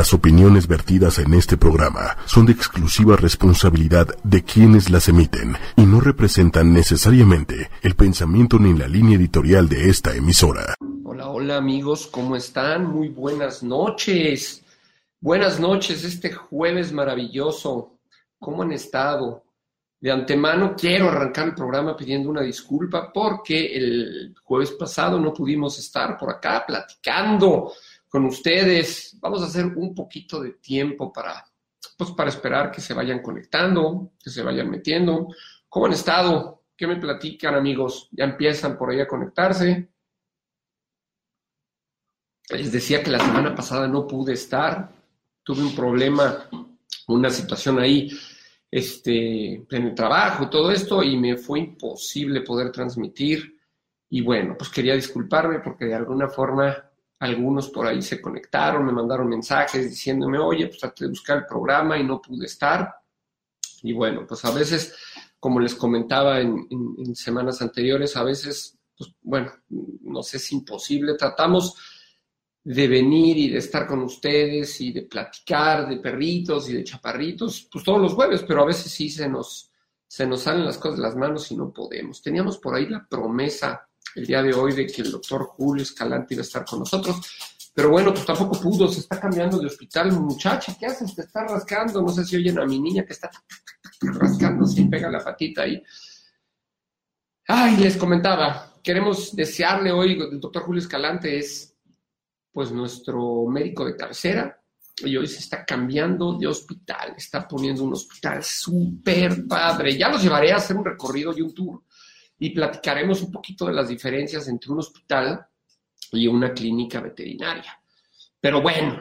Las opiniones vertidas en este programa son de exclusiva responsabilidad de quienes las emiten y no representan necesariamente el pensamiento ni la línea editorial de esta emisora. Hola, hola amigos, ¿cómo están? Muy buenas noches. Buenas noches este jueves maravilloso. ¿Cómo han estado? De antemano quiero arrancar el programa pidiendo una disculpa porque el jueves pasado no pudimos estar por acá platicando con ustedes. Vamos a hacer un poquito de tiempo para, pues, para esperar que se vayan conectando, que se vayan metiendo. ¿Cómo han estado? ¿Qué me platican, amigos? Ya empiezan por ahí a conectarse. Les decía que la semana pasada no pude estar. Tuve un problema, una situación ahí este, en el trabajo y todo esto, y me fue imposible poder transmitir. Y bueno, pues quería disculparme porque de alguna forma algunos por ahí se conectaron, me mandaron mensajes diciéndome, oye, pues traté de buscar el programa y no pude estar. Y bueno, pues a veces, como les comentaba en, semanas anteriores, a veces, pues bueno, no sé, es imposible. Tratamos de venir y de estar con ustedes y de platicar de perritos y de chaparritos, pues todos los jueves, pero a veces sí se nos, se nos salen las cosas de las manos y no podemos. Teníamos por ahí la promesa el día de hoy de que el doctor Julio Escalante iba a estar con nosotros. Pero bueno, pues tampoco pudo, se está cambiando de hospital. Muchacha, ¿qué haces? Te está rascando. No sé si oyen a mi niña que está rascando, si pega la patita ahí. Ay, les comentaba, queremos desearle hoy, el doctor Julio Escalante es pues nuestro médico de cabecera y hoy se está cambiando de hospital, está poniendo un hospital súper padre. Ya los llevaré a hacer un recorrido y un tour y platicaremos un poquito de las diferencias entre un hospital y una clínica veterinaria. Pero bueno,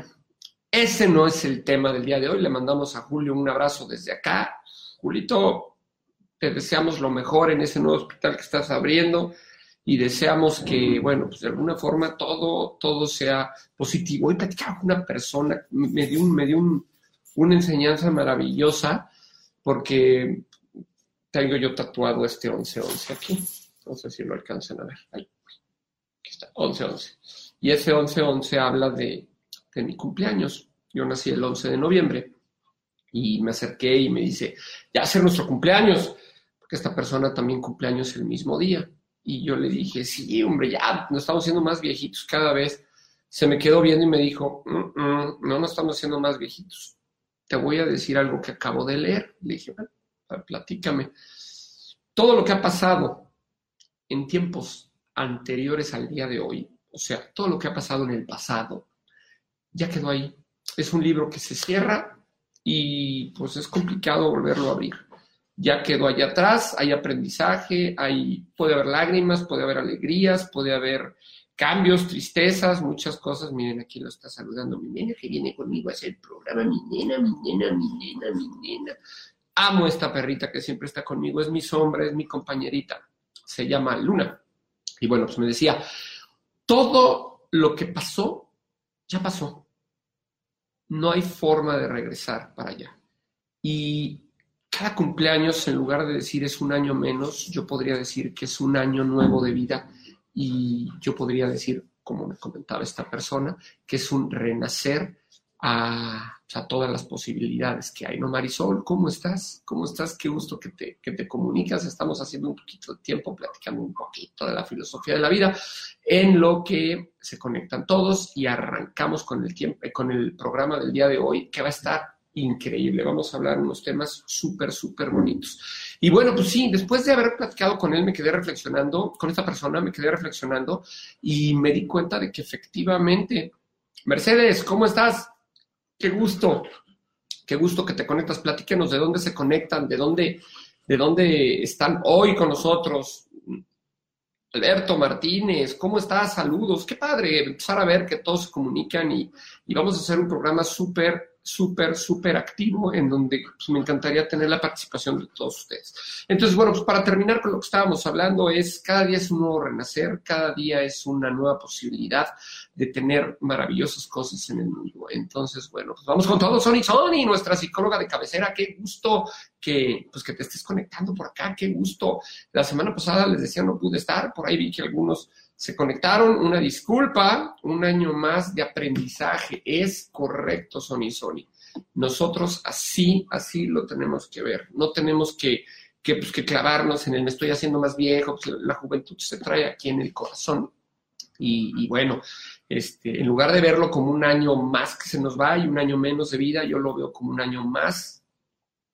ese no es el tema del día de hoy. Le mandamos a Julio un abrazo desde acá. Julito, te deseamos lo mejor en ese nuevo hospital que estás abriendo y deseamos que, bueno, pues de alguna forma todo, todo sea positivo. Hoy platicaba con una persona, me dio, un, me dio una enseñanza maravillosa porque tengo yo tatuado este 11-11 aquí. No sé si lo alcanzan a ver. Ahí. Aquí está, 11-11. Y ese 11-11 habla de, mi cumpleaños. Yo nací el 11 de noviembre y me acerqué y me dice, ya hacer nuestro cumpleaños, porque esta persona también cumpleaños el mismo día. Y yo le dije, sí, hombre, ya nos estamos haciendo más viejitos cada vez. Se me quedó viendo y me dijo, mm, mm, no nos estamos haciendo más viejitos. Te voy a decir algo que acabo de leer. Le dije, bueno, platícame. Todo lo que ha pasado en tiempos anteriores al día de hoy, o sea, todo lo que ha pasado en el pasado, ya quedó ahí. Es un libro que se cierra y pues es complicado volverlo a abrir. Ya quedó allá atrás, hay aprendizaje, hay, puede haber lágrimas, puede haber alegrías, puede haber cambios, tristezas, muchas cosas. Miren, aquí lo está saludando mi nena que viene conmigo a hacer el programa. Mi nena, mi nena, mi nena, mi nena. Amo esta perrita que siempre está conmigo, es mi sombra, es mi compañerita. Se llama Luna. Y bueno, pues me decía, todo lo que pasó, ya pasó. No hay forma de regresar para allá. Y cada cumpleaños, en lugar de decir es un año menos, yo podría decir que es un año nuevo de vida. Y yo podría decir, como me comentaba esta persona, que es un renacer a, todas las posibilidades que hay. ¿No, Marisol? ¿Cómo estás? ¿Cómo estás? Qué gusto que te, que te comunicas. Estamos haciendo un poquito de tiempo platicando un poquito de la filosofía de la vida, en lo que se conectan todos y arrancamos con el, tiempo, con el programa del día de hoy, que va a estar increíble. Vamos a hablar unos temas súper, súper bonitos. Y bueno, pues sí, después de haber platicado con él, me quedé reflexionando, con esta persona me quedé reflexionando y me di cuenta de que efectivamente, Mercedes, ¿cómo estás? Qué gusto, qué gusto que te conectas. Platíquenos de dónde se conectan, de dónde, de dónde están hoy con nosotros. Alberto Martínez, ¿cómo estás? Saludos. Qué padre empezar a ver que todos se comunican y, y vamos a hacer un programa súper súper, súper activo en donde pues, me encantaría tener la participación de todos ustedes. Entonces, bueno, pues para terminar con lo que estábamos hablando es cada día es un nuevo renacer, cada día es una nueva posibilidad de tener maravillosas cosas en el mundo. Entonces, bueno, pues vamos con todo, Sony Sony, nuestra psicóloga de cabecera, qué gusto que, pues que te estés conectando por acá, qué gusto. La semana pasada les decía no pude estar, por ahí vi que algunos se conectaron, una disculpa, un año más de aprendizaje. Es correcto, Sony Sony. Nosotros así, así lo tenemos que ver. No tenemos que, que, pues, que clavarnos en el me estoy haciendo más viejo, pues, la juventud se trae aquí en el corazón. Y, y, bueno, este, en lugar de verlo como un año más que se nos va y un año menos de vida, yo lo veo como un año más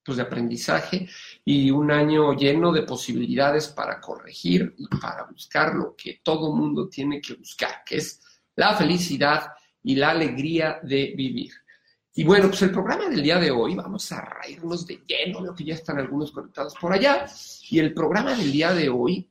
pues, de aprendizaje y un año lleno de posibilidades para corregir y para buscar lo que todo mundo tiene que buscar, que es la felicidad y la alegría de vivir. Y bueno, pues el programa del día de hoy, vamos a reírnos de lleno, veo que ya están algunos conectados por allá, y el programa del día de hoy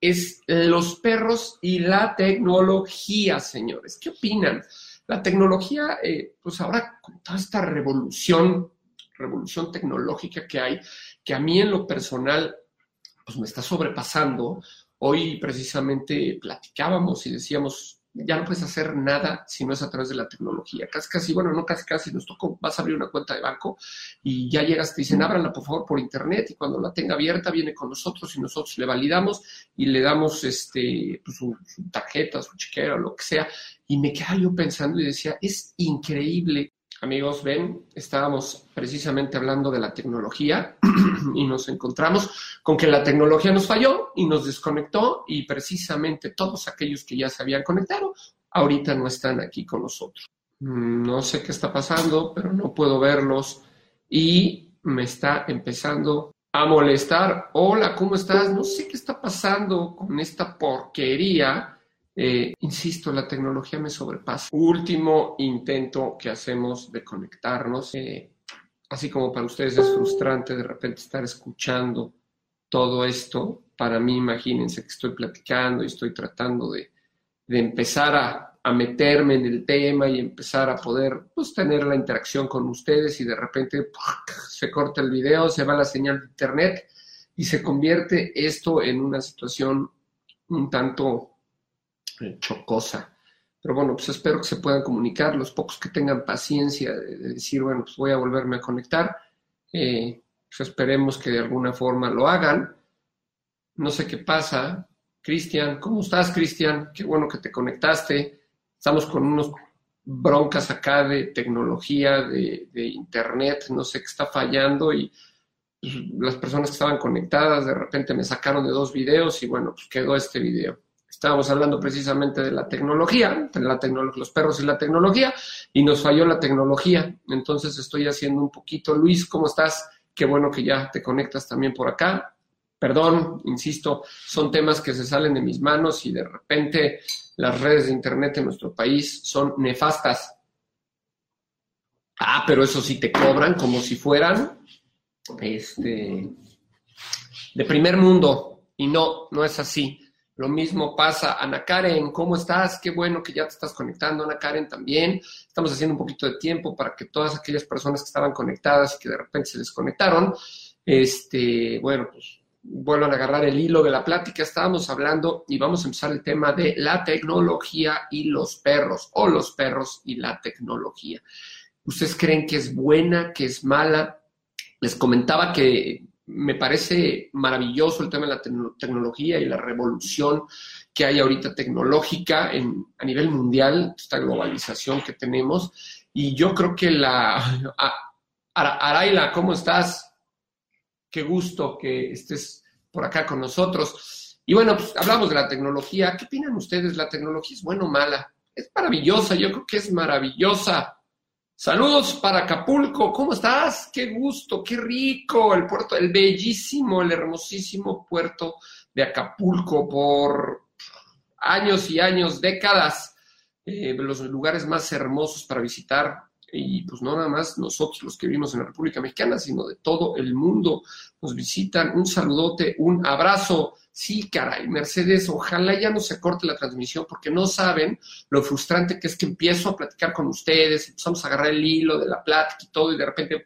es los perros y la tecnología, señores. ¿Qué opinan? La tecnología, eh, pues ahora con toda esta revolución revolución tecnológica que hay, que a mí en lo personal pues me está sobrepasando. Hoy precisamente platicábamos y decíamos, ya no puedes hacer nada si no es a través de la tecnología. Casi, casi, bueno, no casi, casi, nos tocó, vas a abrir una cuenta de banco y ya llegas, te dicen, ábranla por favor por internet y cuando la tenga abierta viene con nosotros y nosotros le validamos y le damos este, pues, su, su tarjeta, su chequera lo que sea. Y me quedaba yo pensando y decía, es increíble Amigos, ven, estábamos precisamente hablando de la tecnología y nos encontramos con que la tecnología nos falló y nos desconectó y precisamente todos aquellos que ya se habían conectado ahorita no están aquí con nosotros. Mm, no sé qué está pasando, pero no puedo verlos y me está empezando a molestar. Hola, ¿cómo estás? No sé qué está pasando con esta porquería eh, insisto, la tecnología me sobrepasa. Último intento que hacemos de conectarnos. Eh, así como para ustedes es frustrante de repente estar escuchando todo esto, para mí imagínense que estoy platicando y estoy tratando de, empezar a, a, meterme en el tema y empezar a poder pues, tener la interacción con ustedes y de repente se corta el video, se va la señal de internet y se convierte esto en una situación un tanto chocosa. Pero bueno, pues espero que se puedan comunicar, los pocos que tengan paciencia de, decir, bueno, pues voy a volverme a conectar, eh, pues esperemos que de alguna forma lo hagan. No sé qué pasa. Cristian, ¿cómo estás, Cristian? Qué bueno que te conectaste. Estamos con unos broncas acá de tecnología, de, de internet, no sé qué está fallando y pues, las personas que estaban conectadas de repente me sacaron de dos videos y bueno, pues quedó este video estábamos hablando precisamente de la tecnología, de la los perros y la tecnología, y nos falló la tecnología. Entonces estoy haciendo un poquito. Luis, ¿cómo estás? Qué bueno que ya te conectas también por acá. Perdón, insisto, son temas que se salen de mis manos y de repente las redes de Internet en nuestro país son nefastas. Ah, pero eso sí te cobran como si fueran este, de primer mundo. Y no, no es así. Lo mismo pasa, Ana Karen, ¿cómo estás? Qué bueno que ya te estás conectando, Ana Karen también. Estamos haciendo un poquito de tiempo para que todas aquellas personas que estaban conectadas y que de repente se desconectaron, este, bueno, pues vuelvan a agarrar el hilo de la plática. Estábamos hablando y vamos a empezar el tema de la tecnología y los perros, o los perros y la tecnología. ¿Ustedes creen que es buena, que es mala? Les comentaba que me parece maravilloso el tema de la tecnología y la revolución que hay ahorita tecnológica en, a nivel mundial, esta globalización que tenemos. Y yo creo que la... Araila, ¿cómo estás? Qué gusto que estés por acá con nosotros. Y bueno, pues hablamos de la tecnología. ¿Qué opinan ustedes? ¿La tecnología es buena o mala? Es maravillosa, yo creo que es maravillosa. Saludos para Acapulco, ¿cómo estás? Qué gusto, qué rico el puerto, el bellísimo, el hermosísimo puerto de Acapulco por años y años, décadas, eh, los lugares más hermosos para visitar y pues no nada más nosotros los que vivimos en la República Mexicana, sino de todo el mundo nos visitan. Un saludote, un abrazo Sí, caray, Mercedes, ojalá ya no se corte la transmisión porque no saben lo frustrante que es que empiezo a platicar con ustedes, empezamos a agarrar el hilo de la plática y todo y de repente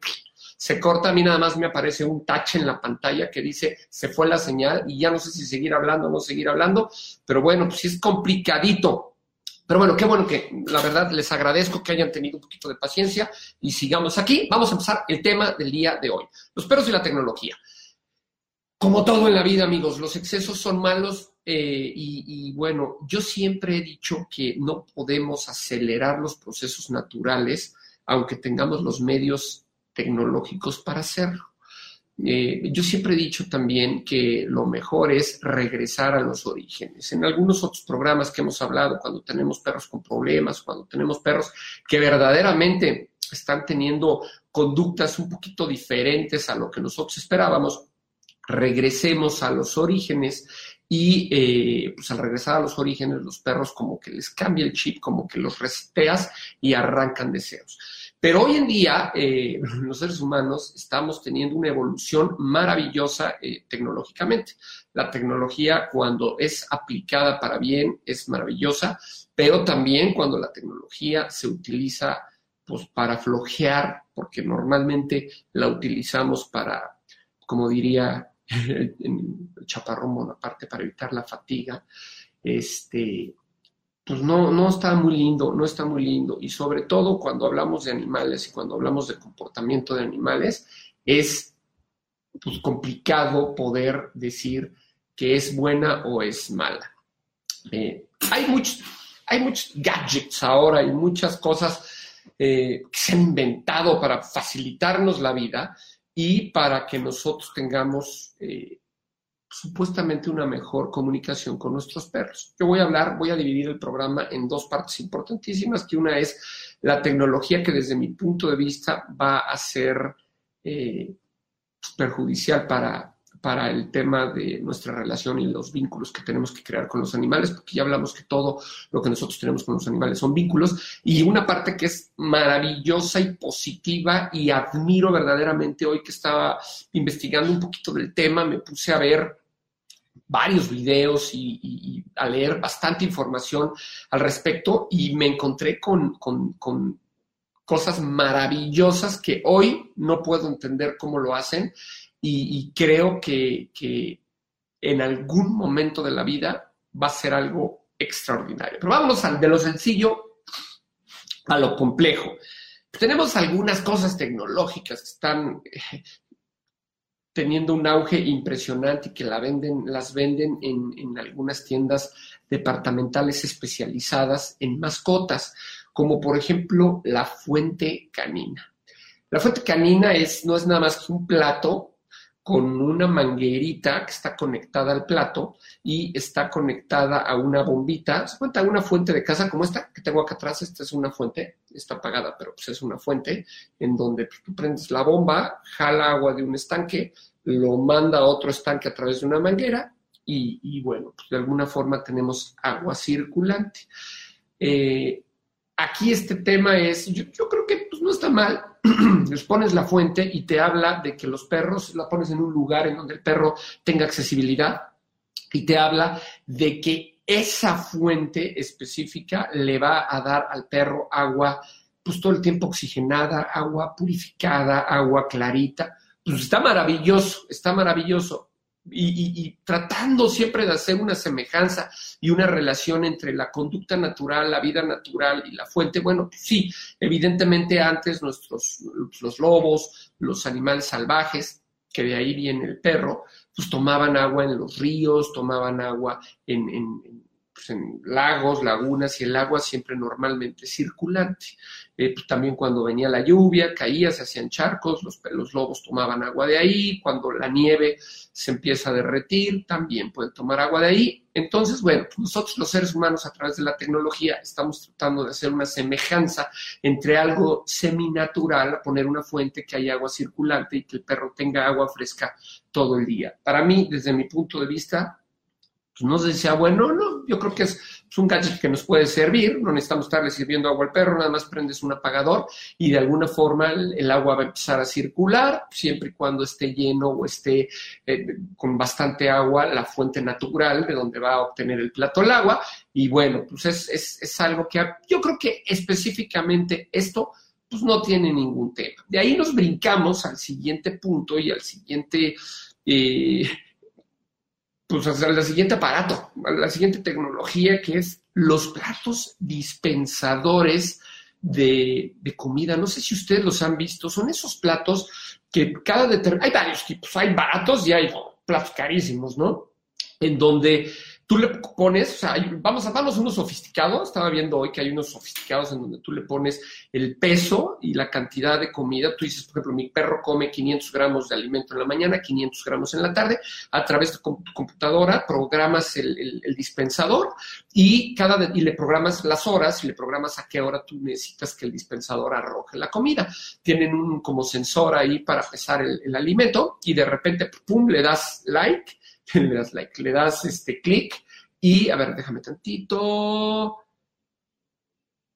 se corta, a mí nada más me aparece un touch en la pantalla que dice se fue la señal y ya no sé si seguir hablando o no seguir hablando, pero bueno, pues sí es complicadito. Pero bueno, qué bueno que la verdad les agradezco que hayan tenido un poquito de paciencia y sigamos aquí. Vamos a empezar el tema del día de hoy, los perros y la tecnología. Como todo en la vida, amigos, los excesos son malos eh, y, bueno, yo siempre he dicho que no podemos acelerar los procesos naturales, aunque tengamos los medios tecnológicos para hacerlo. Eh, yo siempre he dicho también que lo mejor es regresar a los orígenes. En algunos otros programas que hemos hablado, cuando tenemos perros con problemas, cuando tenemos perros que verdaderamente están teniendo conductas un poquito diferentes a lo que nosotros esperábamos, regresemos a los orígenes y eh, pues al regresar a los orígenes los perros como que les cambia el chip, como que los reseteas y arrancan deseos. Pero hoy en día eh, los seres humanos estamos teniendo una evolución maravillosa eh, tecnológicamente. La tecnología cuando es aplicada para bien es maravillosa, pero también cuando la tecnología se utiliza pues, para flojear, porque normalmente la utilizamos para, como diría en el chaparrón aparte para evitar la fatiga, este, pues no, no está muy lindo, no está muy lindo. Y sobre todo cuando hablamos de animales y cuando hablamos de comportamiento de animales, es pues, complicado poder decir que es buena o es mala. Eh, hay, muchos, hay muchos gadgets ahora y muchas cosas eh, que se han inventado para facilitarnos la vida y para que nosotros tengamos eh, supuestamente una mejor comunicación con nuestros perros. Yo voy a hablar, voy a dividir el programa en dos partes importantísimas, que una es la tecnología que desde mi punto de vista va a ser eh, perjudicial para, para el tema de nuestra relación y los vínculos que tenemos que crear con los animales, porque ya hablamos que todo lo que nosotros tenemos con los animales son vínculos, y una parte que es maravillosa y positiva y admiro verdaderamente hoy que estaba investigando un poquito del tema, me puse a ver varios videos y, a leer bastante información al respecto y me encontré con, con cosas maravillosas que hoy no puedo entender cómo lo hacen y, creo que, en algún momento de la vida va a ser algo extraordinario. Pero vámonos de lo sencillo a lo complejo. Tenemos algunas cosas tecnológicas que están teniendo un auge impresionante y que la venden, las venden en, algunas tiendas departamentales especializadas en mascotas, como por ejemplo la fuente canina. La fuente canina es, no es nada más que un plato con una manguerita que está conectada al plato y está conectada a una bombita. Se cuenta una fuente de casa como esta que tengo acá atrás. Esta es una fuente, está apagada, pero pues es una fuente en donde tú prendes la bomba, jala agua de un estanque, lo manda a otro estanque a través de una manguera y, bueno, pues de alguna forma tenemos agua circulante. Eh, aquí este tema es, yo, creo que pues, no está mal, les pones la fuente y te habla de que los perros, la pones en un lugar en donde el perro tenga accesibilidad y te habla de que esa fuente específica le va a dar al perro agua, pues todo el tiempo oxigenada, agua purificada, agua clarita. Pues está maravilloso, está maravilloso y, tratando siempre de hacer una semejanza y una relación entre la conducta natural, la vida natural y la fuente. Bueno, pues sí, evidentemente antes nuestros, los lobos, los animales salvajes, que de ahí viene el perro, pues tomaban agua en los ríos, tomaban agua en, en, pues en lagos, lagunas y el agua siempre normalmente circulante. Eh, pues también cuando venía la lluvia, caía, se hacían charcos, los, lobos tomaban agua de ahí, cuando la nieve se empieza a derretir, también pueden tomar agua de ahí. Entonces, bueno, pues nosotros los seres humanos a través de la tecnología estamos tratando de hacer una semejanza entre algo seminatural, poner una fuente que haya agua circulante y que el perro tenga agua fresca todo el día. Para mí, desde mi punto de vista, pues no sé si bueno no, yo creo que es, un gadget que nos puede servir, no necesitamos estarle sirviendo agua al perro, nada más prendes un apagador y de alguna forma el, agua va a empezar a circular, siempre y cuando esté lleno o esté eh, con bastante agua la fuente natural de donde va a obtener el plato el agua. Y bueno, pues es, es, algo que yo creo que específicamente esto pues no tiene ningún tema. De ahí nos brincamos al siguiente punto y al siguiente... Eh, pues al siguiente aparato, a la siguiente tecnología que es los platos dispensadores de, comida. No sé si ustedes los han visto, son esos platos que cada determinado, hay varios tipos, hay baratos y hay platos carísimos, ¿no? En donde tú le pones, o sea, vamos a darnos unos sofisticados, estaba viendo hoy que hay unos sofisticados en donde tú le pones el peso y la cantidad de comida. Tú dices, por ejemplo, mi perro come 500 gramos de alimento en la mañana, 500 gramos en la tarde. A través de tu computadora programas el, dispensador y, cada, y le programas las horas y le programas a qué hora tú necesitas que el dispensador arroje la comida. Tienen un como sensor ahí para pesar el, el alimento y de repente, pum, le das like le das like, le das este clic y, a ver, déjame tantito.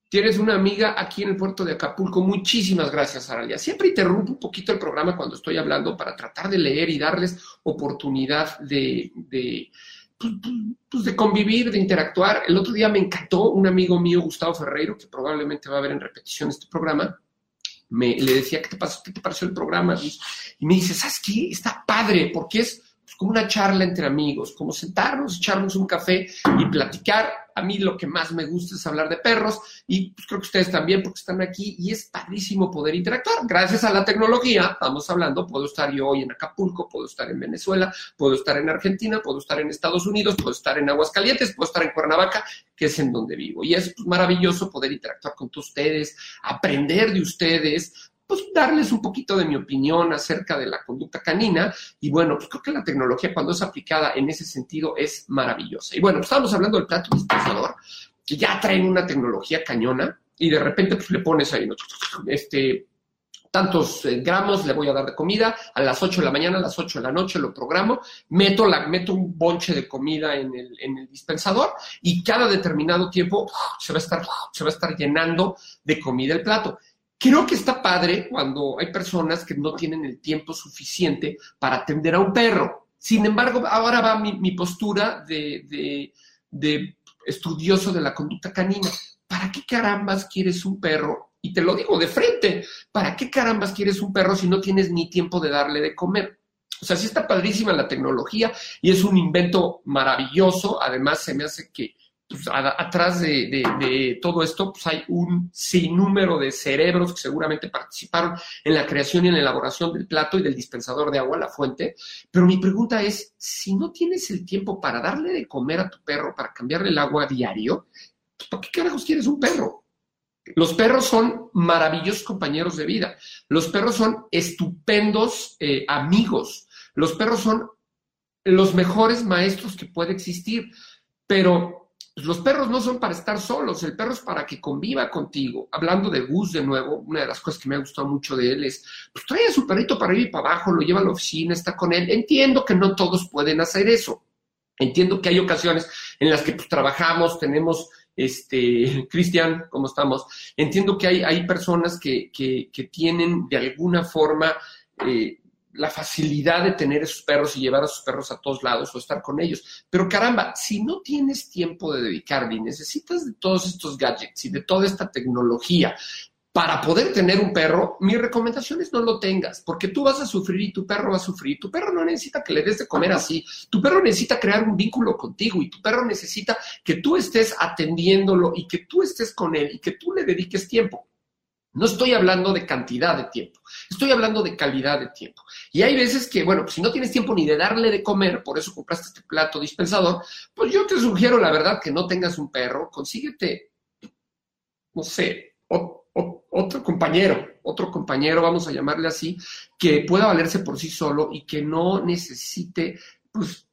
Tienes una amiga aquí en el puerto de Acapulco. Muchísimas gracias, Aralia. Siempre interrumpo un poquito el programa cuando estoy hablando para tratar de leer y darles oportunidad de, de, pues, pues de convivir, de interactuar. El otro día me encantó un amigo mío, Gustavo Ferreiro, que probablemente va a ver en repetición este programa. Me, le decía, ¿qué te, pasó, ¿qué te pareció el programa? Y me dice, ¿sabes qué? Está padre, porque es como una charla entre amigos, como sentarnos, echarnos un café y platicar. A mí lo que más me gusta es hablar de perros y pues, creo que ustedes también porque están aquí y es padrísimo poder interactuar. Gracias a la tecnología, estamos hablando, puedo estar yo hoy en Acapulco, puedo estar en Venezuela, puedo estar en Argentina, puedo estar en Estados Unidos, puedo estar en Aguascalientes, puedo estar en Cuernavaca, que es en donde vivo. Y es pues, maravilloso poder interactuar con ustedes, aprender de ustedes, pues darles un poquito de mi opinión acerca de la conducta canina. Y bueno, pues creo que la tecnología cuando es aplicada en ese sentido es maravillosa. Y bueno, pues estábamos hablando del plato dispensador, que ya traen una tecnología cañona y de repente pues le pones ahí, este, tantos eh, gramos le voy a dar de comida, a las 8 de la mañana, a las 8 de la noche lo programo, meto, meto un bonche de comida en el, en el dispensador y cada determinado tiempo se va, a estar, se va a estar llenando de comida el plato. Creo que está padre cuando hay personas que no tienen el tiempo suficiente para atender a un perro. Sin embargo, ahora va mi, postura de, de, estudioso de la conducta canina. ¿Para qué carambas quieres un perro? Y te lo digo de frente, ¿para qué carambas quieres un perro si no tienes ni tiempo de darle de comer? O sea, sí está padrísima la tecnología y es un invento maravilloso. Además, se me hace que pues, atrás de, todo esto pues, hay un sinnúmero de cerebros que seguramente participaron en la creación y en la elaboración del plato y del dispensador de agua, la fuente. Pero mi pregunta es, si no tienes el tiempo para darle de comer a tu perro, para cambiarle el agua a diario, pues, ¿para qué carajos quieres un perro? Los perros son maravillosos compañeros de vida. Los perros son estupendos eh, amigos. Los perros son los mejores maestros que puede existir. Pero pues los perros no son para estar solos, el perro es para que conviva contigo. Hablando de Gus de nuevo, una de las cosas que me ha gustado mucho de él es, pues trae a su perrito para ir para abajo, lo lleva a la oficina, está con él. Entiendo que no todos pueden hacer eso. Entiendo que hay ocasiones en las que pues, trabajamos, tenemos, este, Cristian, ¿cómo estamos? Entiendo que hay, hay personas que, que, que tienen de alguna forma eh, la facilidad de tener esos perros y llevar a sus perros a todos lados o estar con ellos. Pero caramba, si no tienes tiempo de dedicarle y necesitas de todos estos gadgets y de toda esta tecnología para poder tener un perro, mi recomendación es no lo tengas, porque tú vas a sufrir y tu perro va a sufrir. Tu perro no necesita que le des de comer así. Tu perro necesita crear un vínculo contigo y tu perro necesita que tú estés atendiéndolo y que tú estés con él y que tú le dediques tiempo. No estoy hablando de cantidad de tiempo, estoy hablando de calidad de tiempo. Y hay veces que, bueno, pues si no tienes tiempo ni de darle de comer, por eso compraste este plato dispensador, pues yo te sugiero, la verdad, que no tengas un perro, consíguete, no sé, otro compañero, otro compañero, vamos a llamarle así, que pueda valerse por sí solo y que no necesite, pues,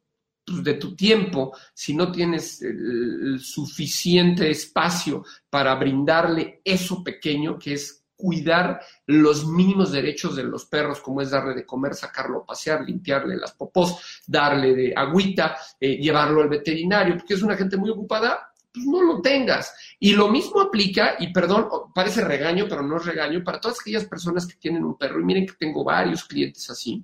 pues de tu tiempo, si no tienes el suficiente espacio para brindarle eso pequeño que es cuidar los mínimos derechos de los perros, como es darle de comer, sacarlo a pasear, limpiarle las popós, darle de agüita, eh, llevarlo al veterinario, porque es una gente muy ocupada, pues no lo tengas. Y lo mismo aplica, y perdón, parece regaño, pero no es regaño, para todas aquellas personas que tienen un perro, y miren que tengo varios clientes así,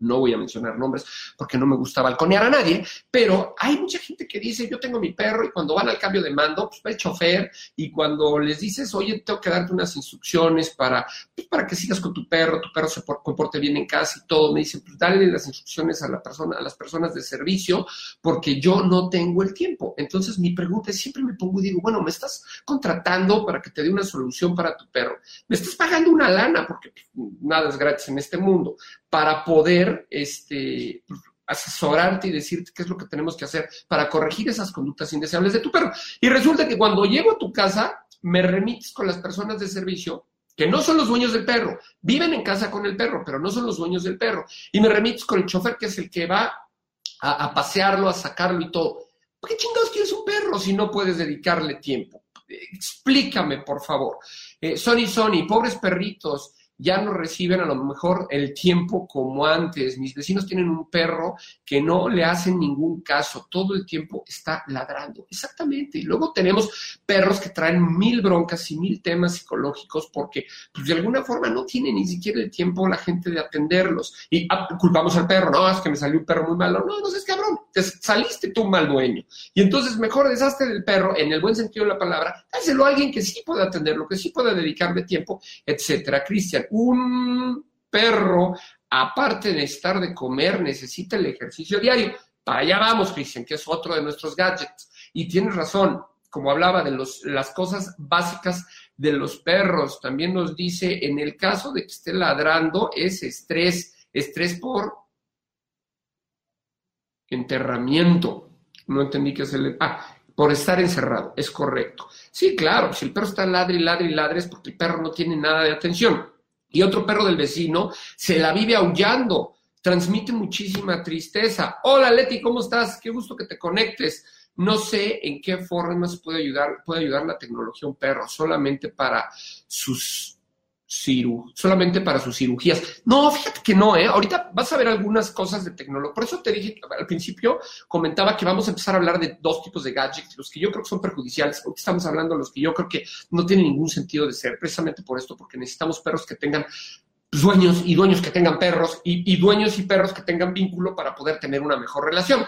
no voy a mencionar nombres porque no me gusta balconear a nadie, pero hay mucha gente que dice, yo tengo mi perro y cuando van al cambio de mando, pues va el chofer y cuando les dices, oye, tengo que darte unas instrucciones para, pues, para que sigas con tu perro, tu perro se comporte bien en casa y todo, me dicen, pues dale las instrucciones a, la persona, a las personas de servicio porque yo no tengo el tiempo. Entonces mi pregunta es, siempre me pongo y digo, bueno, me estás contratando para que te dé una solución para tu perro, me estás pagando una lana porque pues, nada es gratis en este mundo para poder este, asesorarte y decirte qué es lo que tenemos que hacer para corregir esas conductas indeseables de tu perro. Y resulta que cuando llego a tu casa, me remites con las personas de servicio que no son los dueños del perro, viven en casa con el perro, pero no son los dueños del perro. Y me remites con el chofer que es el que va a, pasearlo, a sacarlo y todo. ¿Por qué chingados quieres un perro si no puedes dedicarle tiempo? Explícame, por favor. Eh, Sony, Sony, pobres perritos, ya no reciben a lo mejor el tiempo como antes. Mis vecinos tienen un perro que no le hacen ningún caso, todo el tiempo está ladrando. Exactamente. Y luego tenemos perros que traen mil broncas y mil temas psicológicos porque pues, de alguna forma no tiene ni siquiera el tiempo la gente de atenderlos. Y ah, culpamos al perro, no, es que me salió un perro muy malo. No, no seas cabrón, te saliste tú mal dueño. Y entonces mejor deshazte del perro en el buen sentido de la palabra, dáselo a alguien que sí pueda atenderlo, que sí pueda dedicarle tiempo, etcétera. Cristian, un perro, aparte de estar de comer, necesita el ejercicio diario. Para allá vamos, Cristian, que es otro de nuestros gadgets. Y tienes razón, como hablaba de las cosas básicas de los perros, también nos dice, en el caso de que esté ladrando, es estrés, estrés por enterramiento. No entendí qué es el... Ah, por estar encerrado, es correcto. Sí, claro, si el perro está ladre y ladre y ladre es porque el perro no tiene nada de atención y otro perro del vecino se la vive aullando, transmite muchísima tristeza. Hola Leti, ¿cómo estás? Qué gusto que te conectes. No sé en qué formas puede ayudar, puede ayudar la tecnología a un perro, solamente para sus solamente para sus cirugías. No, fíjate que no, ¿eh? Ahorita vas a ver algunas cosas de tecnología. Por eso te dije al principio, comentaba que vamos a empezar a hablar de dos tipos de gadgets, los que yo creo que son perjudiciales. Hoy estamos hablando de los que yo creo que no tienen ningún sentido de ser, precisamente por esto, porque necesitamos perros que tengan dueños y dueños que tengan perros y, y dueños y perros que tengan vínculo para poder tener una mejor relación.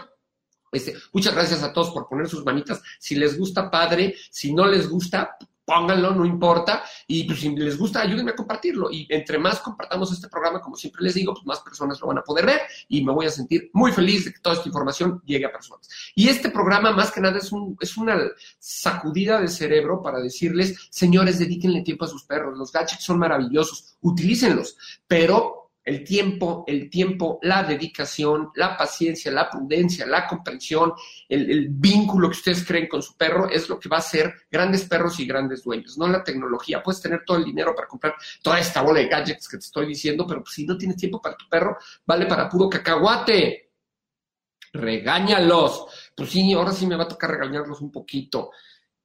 Este, muchas gracias a todos por poner sus manitas. Si les gusta, padre. Si no les gusta, pónganlo, no importa, y pues, si les gusta, ayúdenme a compartirlo. Y entre más compartamos este programa, como siempre les digo, pues más personas lo van a poder ver y me voy a sentir muy feliz de que toda esta información llegue a personas. Y este programa, más que nada, es, un, es una sacudida de cerebro para decirles, señores, dedíquenle tiempo a sus perros, los gadgets son maravillosos, utilícenlos, pero el tiempo, el tiempo, la dedicación, la paciencia, la prudencia, la comprensión, el, vínculo que ustedes creen con su perro es lo que va a hacer grandes perros y grandes dueños, no la tecnología. Puedes tener todo el dinero para comprar toda esta bola de gadgets que te estoy diciendo, pero si no tienes tiempo para tu perro, vale para puro cacahuate. Regáñalos. Pues sí, ahora sí me va a tocar regañarlos un poquito.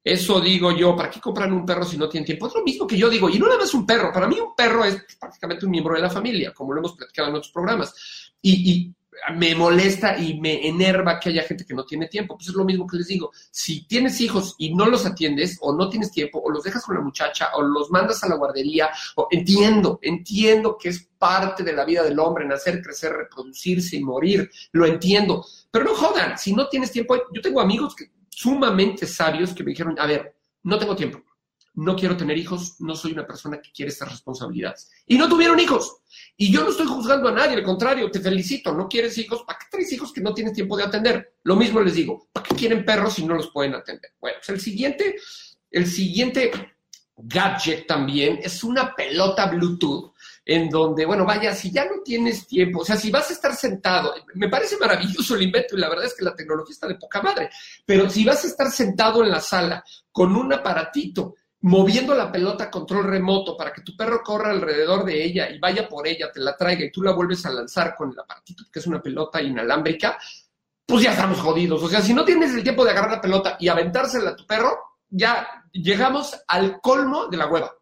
Eso digo yo, ¿para qué compran un perro si no tienen tiempo? Es lo mismo que yo digo, y no nada más un perro, para mí un perro es prácticamente un miembro de la familia, como lo hemos platicado en otros programas. Y, me molesta y me enerva que haya gente que no tiene tiempo. Pues es lo mismo que les digo, si tienes hijos y no los atiendes, o no tienes tiempo, o los dejas con la muchacha, o los mandas a la guardería, o entiendo, entiendo que es parte de la vida del hombre, nacer, crecer, reproducirse y morir, lo entiendo. Pero no jodan, si no tienes tiempo, yo tengo amigos que sumamente sabios que me dijeron, a ver, no tengo tiempo, no quiero tener hijos, no soy una persona que quiere estas responsabilidades. Y no tuvieron hijos. Y yo no estoy juzgando a nadie, al contrario, te felicito, no quieres hijos, ¿para qué traes hijos que no tienes tiempo de atender? Lo mismo les digo, ¿para qué quieren perros si no los pueden atender? Bueno, pues el siguiente, el siguiente gadget también es una pelota Bluetooth en donde, bueno, vaya, si ya no tienes tiempo, o sea, si vas a estar sentado, me parece maravilloso el invento y la verdad es que la tecnología está de poca madre, pero si vas a estar sentado en la sala con un aparatito, moviendo la pelota a control remoto para que tu perro corra alrededor de ella y vaya por ella, te la traiga y tú la vuelves a lanzar con el aparatito, que es una pelota inalámbrica, pues ya estamos jodidos. O sea, si no tienes el tiempo de agarrar la pelota y aventársela a tu perro, ya llegamos al colmo de la hueva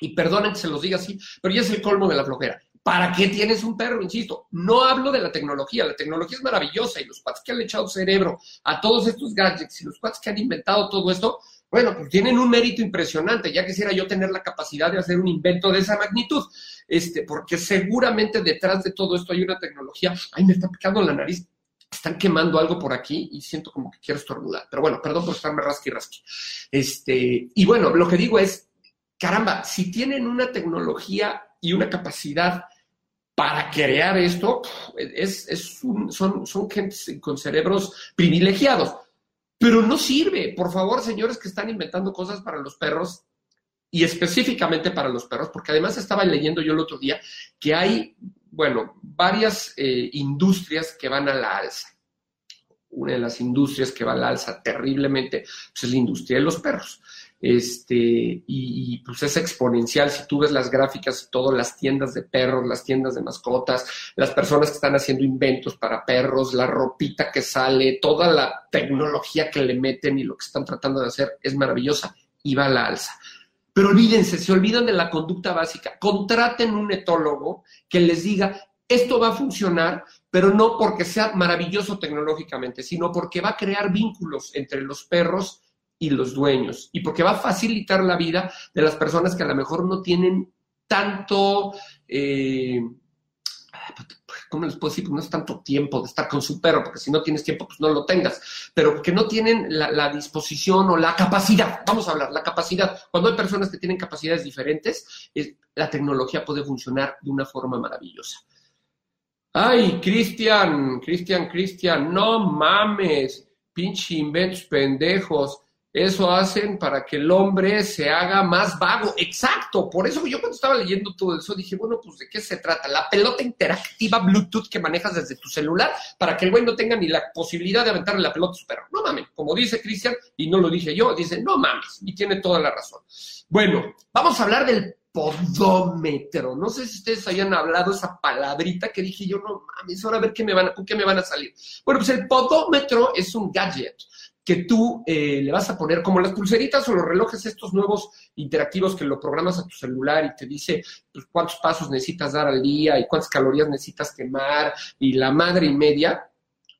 y perdonen que se los diga así, pero ya es el colmo de la flojera. ¿Para qué tienes un perro? Insisto, no hablo de la tecnología, la tecnología es maravillosa y los cuates que han echado cerebro a todos estos gadgets y los cuates que han inventado todo esto, bueno, pues tienen un mérito impresionante. Ya quisiera yo tener la capacidad de hacer un invento de esa magnitud, este, porque seguramente detrás de todo esto hay una tecnología. Ay, me está picando la nariz. Están quemando algo por aquí y siento como que quiero estornudar. Pero bueno, perdón por estarme rasqui rasqui. Este, y bueno, lo que digo es, caramba, si tienen una tecnología y una capacidad para crear esto, es, son, son gente con cerebros privilegiados. Pero no sirve. Por favor, señores que están inventando cosas para los perros y específicamente para los perros, porque además estaba leyendo yo el otro día que hay bueno, varias eh, industrias que van a la alza. Una de las industrias que va a la alza terriblemente pues, es la industria de los perros. Este, y, pues es exponencial. Si tú ves las gráficas, todas las tiendas de perros, las tiendas de mascotas, las personas que están haciendo inventos para perros, la ropita que sale, toda la tecnología que le meten y lo que están tratando de hacer es maravillosa y va a la alza. Pero olvídense, se olvidan de la conducta básica. Contraten un etólogo que les diga, esto va a funcionar, pero no porque sea maravilloso tecnológicamente, sino porque va a crear vínculos entre los perros y los dueños, y porque va a facilitar la vida de las personas que a lo mejor no tienen tanto, eh, ¿cómo les puedo decir? Pues no es tanto tiempo de estar con su perro, porque si no tienes tiempo, pues no lo tengas, pero que no tienen la, disposición o la capacidad, vamos a hablar, la capacidad. Cuando hay personas que tienen capacidades diferentes, la tecnología puede funcionar de una forma maravillosa. Ay, Cristian, Cristian, Cristian, no mames, pinche inventos pendejos. Eso hacen para que el hombre se haga más vago. Exacto. Por eso yo cuando estaba leyendo todo eso dije, bueno, pues de qué se trata. La pelota interactiva Bluetooth que manejas desde tu celular para que el güey no tenga ni la posibilidad de aventarle la pelota a su perro. No mames. Como dice Cristian, y no lo dije yo, dice, no mames. Y tiene toda la razón. Bueno, vamos a hablar del podómetro. No sé si ustedes hayan hablado esa palabrita que dije yo, no mames, ahora a ver qué me van a, qué me van a salir. Bueno, pues el podómetro es un gadget que tú eh, le vas a poner como las pulseritas o los relojes estos nuevos interactivos que lo programas a tu celular y te dice pues, cuántos pasos necesitas dar al día y cuántas calorías necesitas quemar y la madre y media.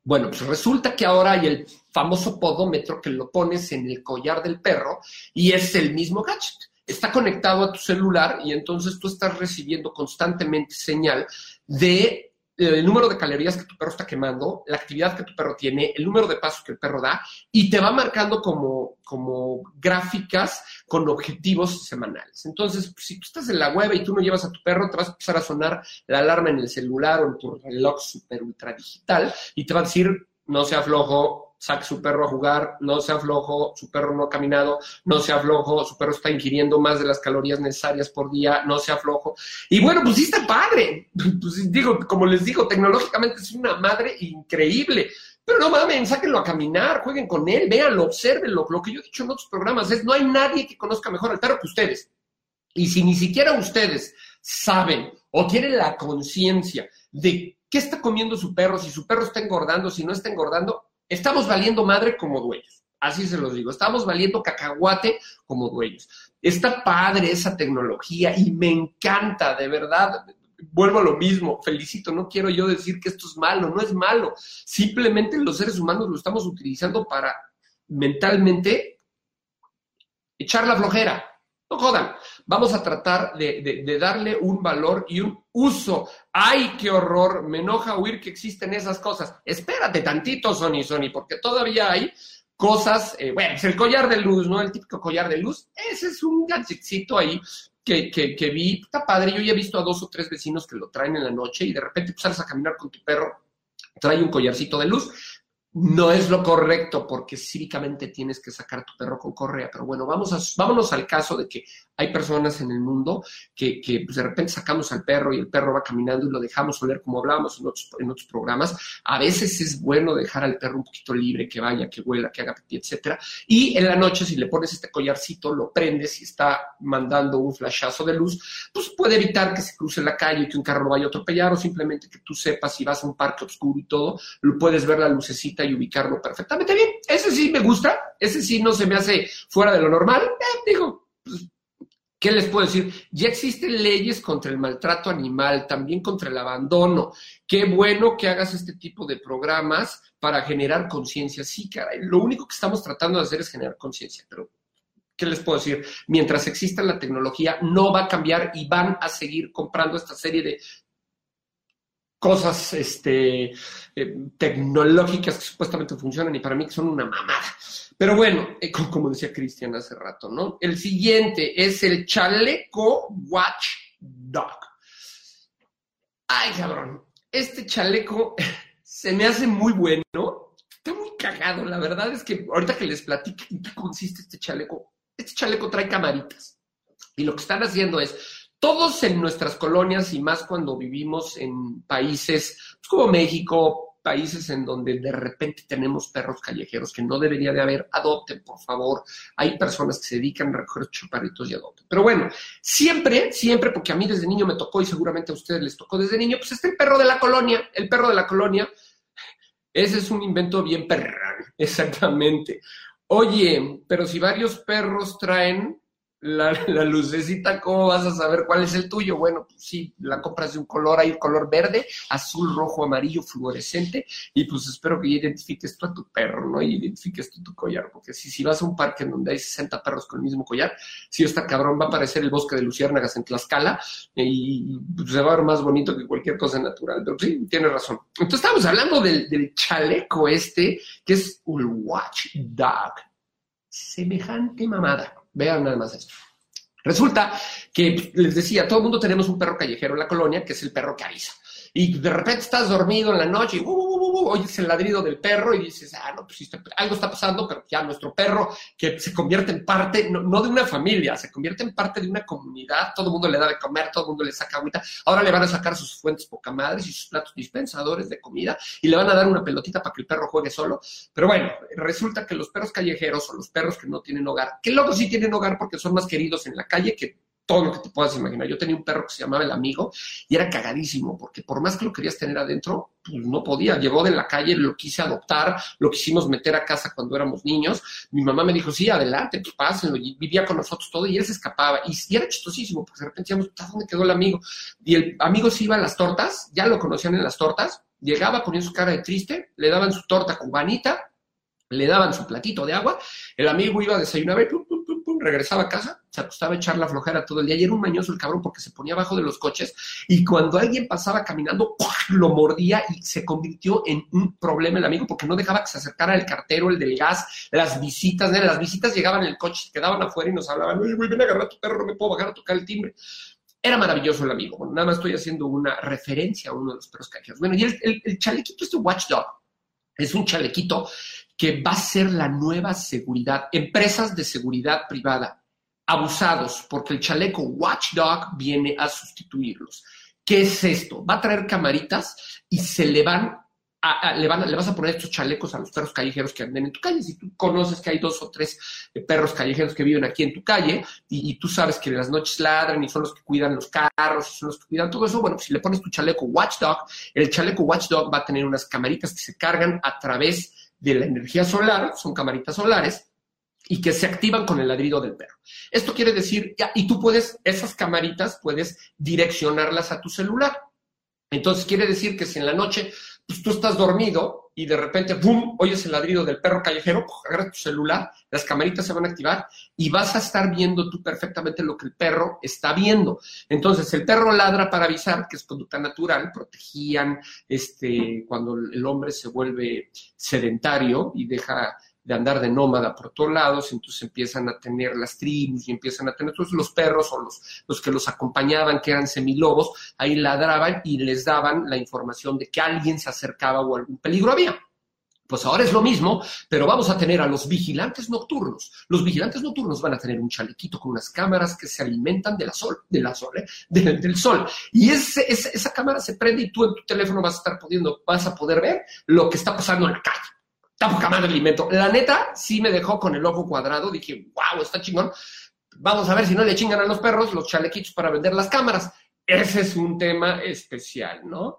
Bueno, pues resulta que ahora hay el famoso podómetro que lo pones en el collar del perro y es el mismo gadget. Está conectado a tu celular y entonces tú estás recibiendo constantemente señal de el número de calorías que tu perro está quemando, la actividad que tu perro tiene, el número de pasos que el perro da, y te va marcando como, como gráficas con objetivos semanales. Entonces, si tú estás en la web y tú no llevas a tu perro, te vas a empezar a sonar la alarma en el celular o en tu reloj super ultra digital y te va a decir, no sea flojo, saque su perro a jugar, no sea flojo, su perro no ha caminado, no sea flojo, su perro está ingiriendo más de las calorías necesarias por día, no sea flojo. Y bueno, pues sí está padre. Pues digo, como les digo, tecnológicamente es una madre increíble. Pero no mames, sáquenlo a caminar, jueguen con él, véanlo, observenlo. Lo que yo he dicho en otros programas es, no hay nadie que conozca mejor al perro que ustedes. Y si ni siquiera ustedes saben o tienen la conciencia de qué está comiendo su perro, si su perro está engordando, si no está engordando, Estamos valiendo madre como dueños. Así se los digo. Estamos valiendo cacahuate como dueños. Está padre esa tecnología y me encanta, de verdad. Vuelvo a lo mismo, felicito, no quiero yo decir que esto es malo, no es malo. Simplemente los seres humanos lo estamos utilizando para mentalmente echar la flojera. No jodan. Vamos a tratar de, darle un valor y un uso. ¡Ay, qué horror! Me enoja oír que existen esas cosas. Espérate tantito, Sony, Sony, porque todavía hay cosas. Eh, bueno, es el collar de luz, ¿no? El típico collar de luz. Ese es un gadgetcito ahí que, que, vi. Está padre. Yo ya he visto a dos o tres vecinos que lo traen en la noche y de repente pues, sales a caminar con tu perro, trae un collarcito de luz no es lo correcto porque cívicamente tienes que sacar tu perro con correa. Pero bueno, vamos a, vámonos al caso de que hay personas en el mundo que, pues, de repente sacamos al perro y el perro va caminando y lo dejamos oler como hablábamos en otros, en otros programas. A veces es bueno dejar al perro un poquito libre, que vaya, que huela, que haga pipí, etcétera. Y en la noche, si le pones este collarcito, lo prendes y está mandando un flashazo de luz, pues puede evitar que se cruce la calle que un carro lo vaya a atropellar o simplemente que tú sepas si vas a un parque oscuro y todo, lo puedes ver la lucecita y ubicarlo perfectamente bien. Ese sí me gusta, ese sí no se me hace fuera de lo normal. Eh, digo, pues, ¿qué les puedo decir? Ya existen leyes contra el maltrato animal, también contra el abandono. Qué bueno que hagas este tipo de programas para generar conciencia. Sí, caray, lo único que estamos tratando de hacer es generar conciencia, pero ¿qué les puedo decir? Mientras exista la tecnología, no va a cambiar y van a seguir comprando esta serie de cosas este, eh, tecnológicas que supuestamente funcionan y para mí que son una mamada. Pero bueno, eh, como decía Cristian hace rato, ¿no? El siguiente es el chaleco Watch Dog. Ay, cabrón, este chaleco se me hace muy bueno. Está muy cagado, la verdad es que ahorita que les platico en qué consiste este chaleco, este chaleco trae camaritas. Y lo que están haciendo es todos en nuestras colonias y más cuando vivimos en países pues, como México, países en donde de repente tenemos perros callejeros que no debería de haber, adopten, por favor. Hay personas que se dedican a recoger chuparritos y adopten. Pero bueno, siempre, siempre, porque a mí desde niño me tocó y seguramente a ustedes les tocó desde niño, pues está el perro de la colonia, el perro de la colonia. Ese es un invento bien perrán, exactamente. Oye, pero si varios perros traen la, lucecita, ¿cómo vas a saber cuál es el tuyo? Bueno, pues sí, la compras de un color, hay un color verde, azul, rojo, amarillo, fluorescente, y pues espero que identifiques tú a tu perro, ¿no? Y identifiques tú tu collar, porque si, si vas a un parque en donde hay 60 perros con el mismo collar, si está cabrón, va a aparecer el bosque de luciérnagas en Tlaxcala, y pues, se va a ver más bonito que cualquier cosa natural, pero sí, tienes razón. Entonces estamos hablando del, del chaleco este, que es un watchdog, semejante mamada. Vean nada más esto. Resulta que, les decía, todo el mundo tenemos un perro callejero en la colonia, que es el perro que avisa y de repente estás dormido en la noche y uh, uh, uh, oyes el ladrido del perro y dices, ah, no, pues algo está pasando, pero ya nuestro perro que se convierte en parte, no, de una familia, se convierte en parte de una comunidad, todo el mundo le da de comer, todo el mundo le saca agüita, ahora le van a sacar sus fuentes poca madres y sus platos dispensadores de comida y le van a dar una pelotita para que el perro juegue solo. Pero bueno, resulta que los perros callejeros o los perros que no tienen hogar, que luego sí tienen hogar porque son más queridos en la calle que todo lo que te puedas imaginar. Yo tenía un perro que se llamaba el amigo y era cagadísimo, porque por más que lo querías tener adentro, pues no podía. Llegó de la calle, lo quise adoptar, lo quisimos meter a casa cuando éramos niños. Mi mamá me dijo, sí, adelante, pues pásenlo. Y vivía con nosotros todo y él se escapaba. Y, era chistosísimo, porque de repente decíamos, ¿dónde quedó el amigo? Y el amigo se iba a las tortas, ya lo conocían en las tortas, llegaba, ponía su cara de triste, le daban su torta cubanita, le daban su platito de agua, el amigo iba a desayunar y regresaba a casa, se acostaba a echar la flojera todo el día y era un mañoso el cabrón porque se ponía abajo de los coches y cuando alguien pasaba caminando, lo mordía y se convirtió en un problema el amigo porque no dejaba que se acercara el cartero, el del gas, las visitas, las visitas llegaban en el coche, quedaban afuera y nos hablaban, oye, ven a agarrar tu perro, no me puedo bajar a tocar el timbre. Era maravilloso el amigo. Bueno, nada más estoy haciendo una referencia a uno de los perros callejeros. Bueno, y el, el chalequito, este watchdog, es un chalequito que va a ser la nueva seguridad. Empresas de seguridad privada, abusados, porque el chaleco Watchdog viene a sustituirlos. ¿Qué es esto? Va a traer camaritas y se le van a, le, vas a poner estos chalecos a los perros callejeros que anden en tu calle. Si tú conoces que hay dos o tres eh, perros callejeros que viven aquí en tu calle y, tú sabes que en las noches ladran y son los que cuidan los carros, y son los que cuidan todo eso, bueno, pues si le pones tu chaleco Watchdog, el chaleco Watchdog va a tener unas camaritas que se cargan a través de la energía solar, son camaritas solares, y que se activan con el ladrido del perro. Esto quiere decir, y tú puedes, esas camaritas puedes direccionarlas a tu celular. Entonces quiere decir que si en la noche pues tú estás dormido y de repente, ¡pum!, oyes el ladrido del perro callejero, agarra tu celular, las camaritas se van a activar y vas a estar viendo tú perfectamente lo que el perro está viendo. Entonces, el perro ladra para avisar, que es conducta natural, protegían este, cuando el hombre se vuelve sedentario y deja de andar de nómada por todos lados, entonces empiezan a tener las tribus y empiezan a tener entonces los perros o los, los que los acompañaban, que eran semilobos, ahí ladraban y les daban la información de que alguien se acercaba o algún peligro había. Pues ahora es lo mismo, pero vamos a tener a los vigilantes nocturnos. Los vigilantes nocturnos van a tener un chalequito con unas cámaras que se alimentan de la sol, de la sol, ¿eh? del sol. Y ese, esa cámara se prende y tú en tu teléfono vas a estar pudiendo, vas a poder ver lo que está pasando en la calle está poca madre alimento. La neta, sí me dejó con el ojo cuadrado. Dije, wow, está chingón. Vamos a ver si no le chingan a los perros los chalequitos para vender las cámaras. Ese es un tema especial, ¿no?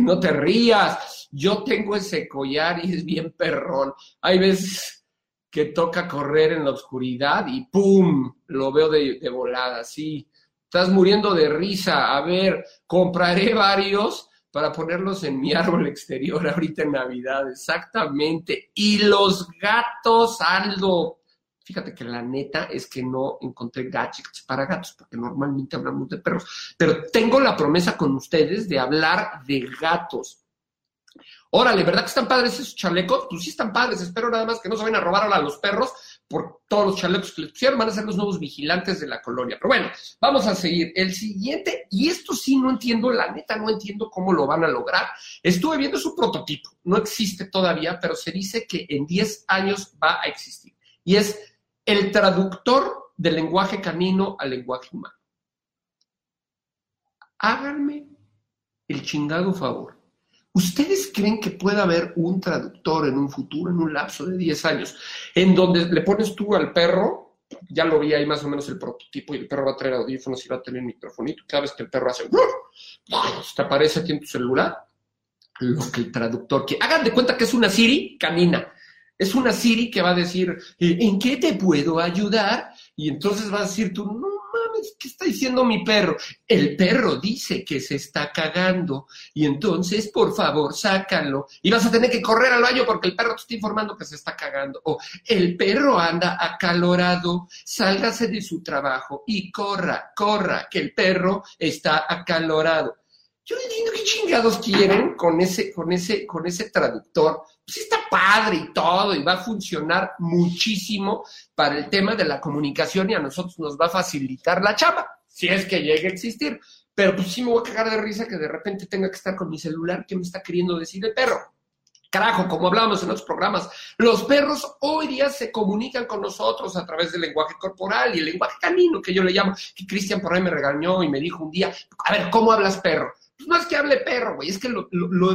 No te rías. Yo tengo ese collar y es bien perrón. Hay veces que toca correr en la oscuridad y ¡pum! Lo veo de, de volada, sí. Estás muriendo de risa. A ver, compraré varios para ponerlos en mi árbol exterior ahorita en Navidad, exactamente. Y los gatos, Aldo. Fíjate que la neta es que no encontré gadgets para gatos, porque normalmente hablamos de perros, pero tengo la promesa con ustedes de hablar de gatos. Órale, ¿verdad que están padres esos chalecos? Pues sí están padres, espero nada más que no se vayan a robar a los perros por todos los chalecos que les pusieron, van a ser los nuevos vigilantes de la colonia. Pero bueno, vamos a seguir. El siguiente, y esto sí no entiendo, la neta no entiendo cómo lo van a lograr. Estuve viendo su prototipo, no existe todavía, pero se dice que en 10 años va a existir. Y es el traductor del lenguaje canino al lenguaje humano. háganme el chingado favor. ¿Ustedes creen que pueda haber un traductor en un futuro, en un lapso de 10 años, en donde le pones tú al perro, ya lo vi ahí más o menos el prototipo, y el perro va a traer audífonos y va a tener microfonito, cada vez que el perro hace, te aparece aquí en tu celular, lo que el traductor quiere. Hagan de cuenta que es una Siri canina. Es una Siri que va a decir, ¿en qué te puedo ayudar? Y entonces va a decir tú, no mames, ¿qué está diciendo mi perro? El perro dice que se está cagando y entonces, por favor, sácalo. Y vas a tener que correr al baño porque el perro te está informando que se está cagando. O el perro anda acalorado, sálgase de su trabajo y corra, corra, que el perro está acalorado. Yo no entiendo qué chingados quieren con ese, con ese, con ese traductor. Pues está padre y todo, y va a funcionar muchísimo para el tema de la comunicación y a nosotros nos va a facilitar la chamba, si es que llegue a existir. Pero pues sí me voy a cagar de risa que de repente tenga que estar con mi celular. ¿Qué me está queriendo decir el perro? Carajo, como hablábamos en otros programas, los perros hoy día se comunican con nosotros a través del lenguaje corporal y el lenguaje canino, que yo le llamo, que Cristian por ahí me regañó y me dijo un día, a ver, ¿cómo hablas perro? Pues no es que hable perro, güey, es que lo,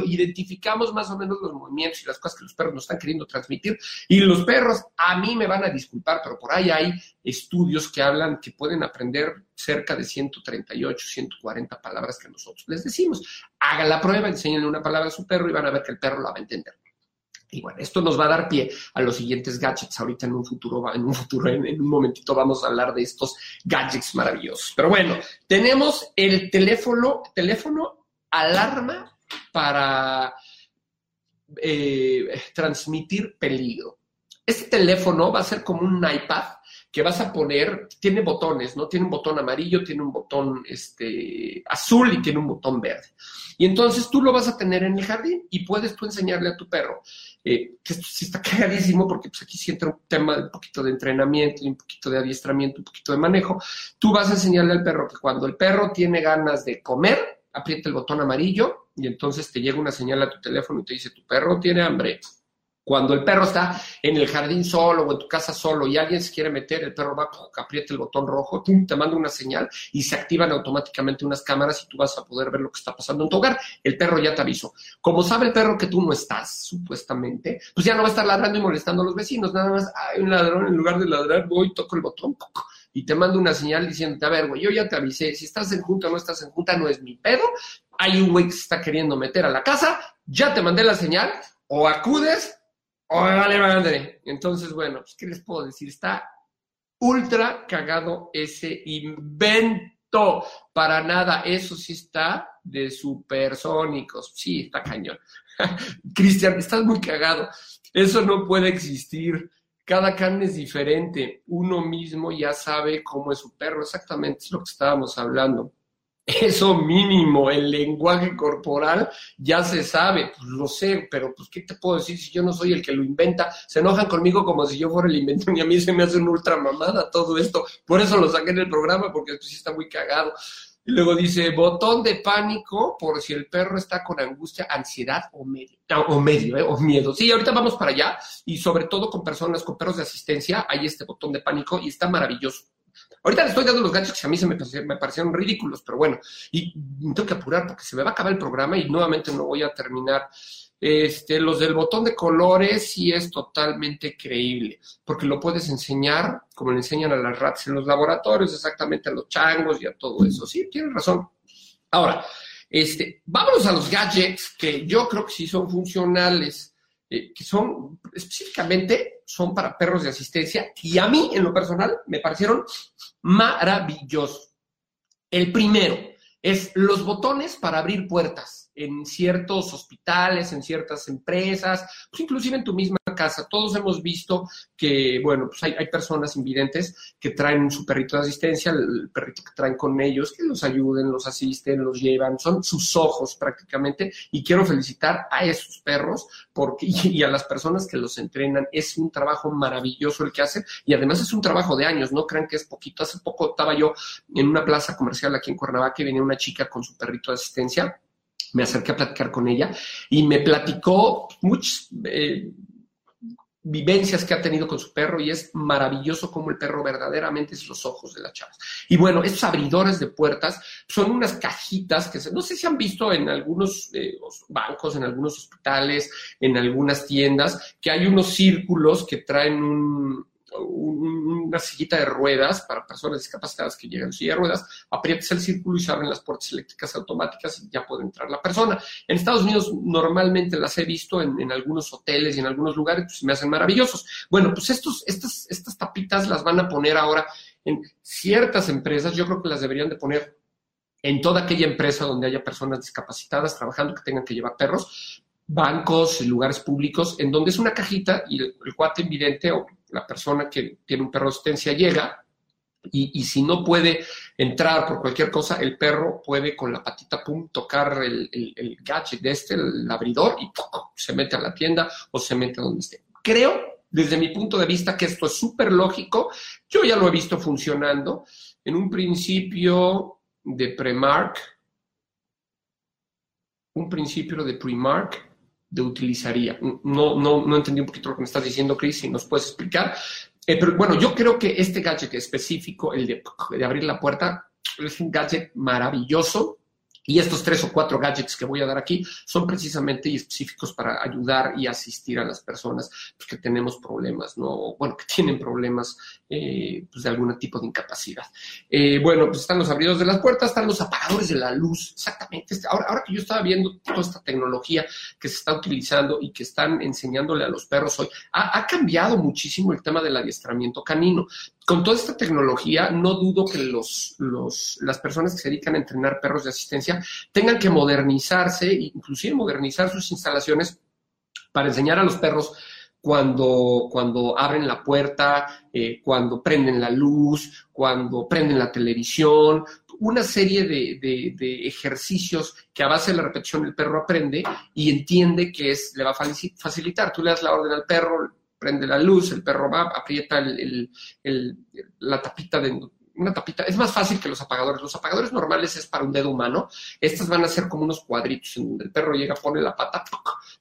identificamos más o menos los movimientos y las cosas que los perros nos están queriendo transmitir. Y los perros, a mí me van a disculpar, pero por ahí hay estudios que hablan que pueden aprender cerca de 138, 140 palabras que nosotros les decimos. Hagan la prueba, enséñenle una palabra a su perro y van a ver que el perro la va a entender. Y bueno, esto nos va a dar pie a los siguientes gadgets. Ahorita en un futuro, en un futuro, en, un momentito vamos a hablar de estos gadgets maravillosos. Pero bueno, tenemos el teléfono, teléfono alarma para eh, transmitir peligro. Este teléfono va a ser como un iPad que vas a poner, tiene botones, ¿no? Tiene un botón amarillo, tiene un botón este, azul y tiene un botón verde. Y entonces tú lo vas a tener en el jardín y puedes tú enseñarle a tu perro, eh, que esto sí está cagadísimo porque pues aquí sí entra un tema de un poquito de entrenamiento un poquito de adiestramiento, un poquito de manejo. Tú vas a enseñarle al perro que cuando el perro tiene ganas de comer, aprieta el botón amarillo y entonces te llega una señal a tu teléfono y te dice, tu perro tiene hambre cuando el perro está en el jardín solo o en tu casa solo y alguien se quiere meter, el perro va, aprieta el botón rojo, te manda una señal y se activan automáticamente unas cámaras y tú vas a poder ver lo que está pasando en tu hogar. El perro ya te avisó. Como sabe el perro que tú no estás, supuestamente, pues ya no va a estar ladrando y molestando a los vecinos. Nada más, hay un ladrón, en lugar de ladrar, voy, toco el botón y te mando una señal diciéndote, a ver, güey, yo ya te avisé, si estás en junta o no estás en junta, no es mi pedo. Hay un güey que se está queriendo meter a la casa, ya te mandé la señal, o acudes vale madre. Entonces, bueno, pues, ¿qué les puedo decir? Está ultra cagado ese invento. Para nada, eso sí está de supersónicos. Sí, está cañón. Cristian, estás muy cagado. Eso no puede existir. Cada carne es diferente. Uno mismo ya sabe cómo es su perro. Exactamente es lo que estábamos hablando eso mínimo, el lenguaje corporal, ya se sabe, pues lo sé, pero pues ¿qué te puedo decir si yo no soy el que lo inventa? Se enojan conmigo como si yo fuera el inventor y a mí se me hace una ultra mamada todo esto. Por eso lo saqué en el programa, porque pues sí está muy cagado. Y luego dice, botón de pánico por si el perro está con angustia, ansiedad o medio, o medio, eh, o miedo. Sí, ahorita vamos para allá y sobre todo con personas, con perros de asistencia, hay este botón de pánico y está maravilloso. Ahorita le estoy dando los ganchos que a mí se me, me, parecieron ridículos, pero bueno, y tengo que apurar porque se me va a acabar el programa y nuevamente no voy a terminar. Este, los del botón de colores sí es totalmente creíble, porque lo puedes enseñar como le enseñan a las rats en los laboratorios, exactamente a los changos y a todo eso. Sí, tienes razón. Ahora, este, vámonos a los gadgets que yo creo que sí son funcionales. Eh, que son específicamente son para perros de asistencia y a mí en lo personal me parecieron maravillosos. El primero es los botones para abrir puertas en ciertos hospitales, en ciertas empresas, pues inclusive en tu misma casa. Todos hemos visto que, bueno, pues hay, hay, personas invidentes que traen su perrito de asistencia, el perrito que traen con ellos, que los ayuden, los asisten, los llevan, son sus ojos prácticamente. Y quiero felicitar a esos perros porque, y a las personas que los entrenan. Es un trabajo maravilloso el que hacen y además es un trabajo de años, no crean que es poquito. Hace poco estaba yo en una plaza comercial aquí en Cuernavaca y venía una chica con su perrito de asistencia me acerqué a platicar con ella y me platicó muchos, eh, vivencias que ha tenido con su perro y es maravilloso como el perro verdaderamente es los ojos de la chava. Y bueno, estos abridores de puertas son unas cajitas que no sé si han visto en algunos eh, bancos, en algunos hospitales, en algunas tiendas, que hay unos círculos que traen un, una sillita de ruedas para personas discapacitadas que llegan en silla de ruedas, aprietas el círculo y se abren las puertas eléctricas automáticas y ya puede entrar la persona. En Estados Unidos normalmente las he visto en, algunos hoteles y en algunos lugares, pues me hacen maravillosos. Bueno, pues estos, estas, estas tapitas las van a poner ahora en ciertas empresas, yo creo que las deberían de poner en toda aquella empresa donde haya personas discapacitadas trabajando que tengan que llevar perros, bancos, lugares públicos, en donde es una cajita y el, el cuate invidente o la persona que tiene un perro de asistencia llega y, si no puede entrar por cualquier cosa, el perro puede con la patita, pum, tocar el, el, gadget de este, el abridor, y se mete a la tienda o se mete donde esté. Creo, desde mi punto de vista, que esto es súper lógico. Yo ya lo he visto funcionando. En un principio de Premark, un principio de Premark, de utilizaría. No, no, no entendí un poquito lo que me estás diciendo, Chris, si nos puedes explicar. Eh, pero bueno, yo creo que este gadget específico, el de, de abrir la puerta, es un gadget maravilloso y estos tres o cuatro gadgets que voy a dar aquí son precisamente y específicos para ayudar y asistir a las personas pues, que tenemos problemas, ¿no? Bueno, que tienen problemas eh, pues, de algún tipo de incapacidad. Eh, bueno, pues están los abridores de las puertas, están los apagadores de la luz, exactamente. Ahora, ahora que yo estaba viendo toda esta tecnología que se está utilizando y que están enseñándole a los perros hoy, ha, ha cambiado muchísimo el tema del adiestramiento canino con toda esta tecnología, no dudo que los, las personas que se dedican a entrenar perros de asistencia tengan que modernizarse, inclusive modernizar sus instalaciones para enseñar a los perros cuando, cuando abren la puerta, eh, cuando prenden la luz, cuando prenden la televisión, una serie de, de, ejercicios que a base de la repetición el perro aprende y entiende que es, le va a facilitar. Tú le das la orden al perro, prende la luz, el perro va, aprieta la tapita de una tapita. Es más fácil que los apagadores. Los apagadores normales es para un dedo humano. Estas van a ser como unos cuadritos en donde el perro llega, pone la pata,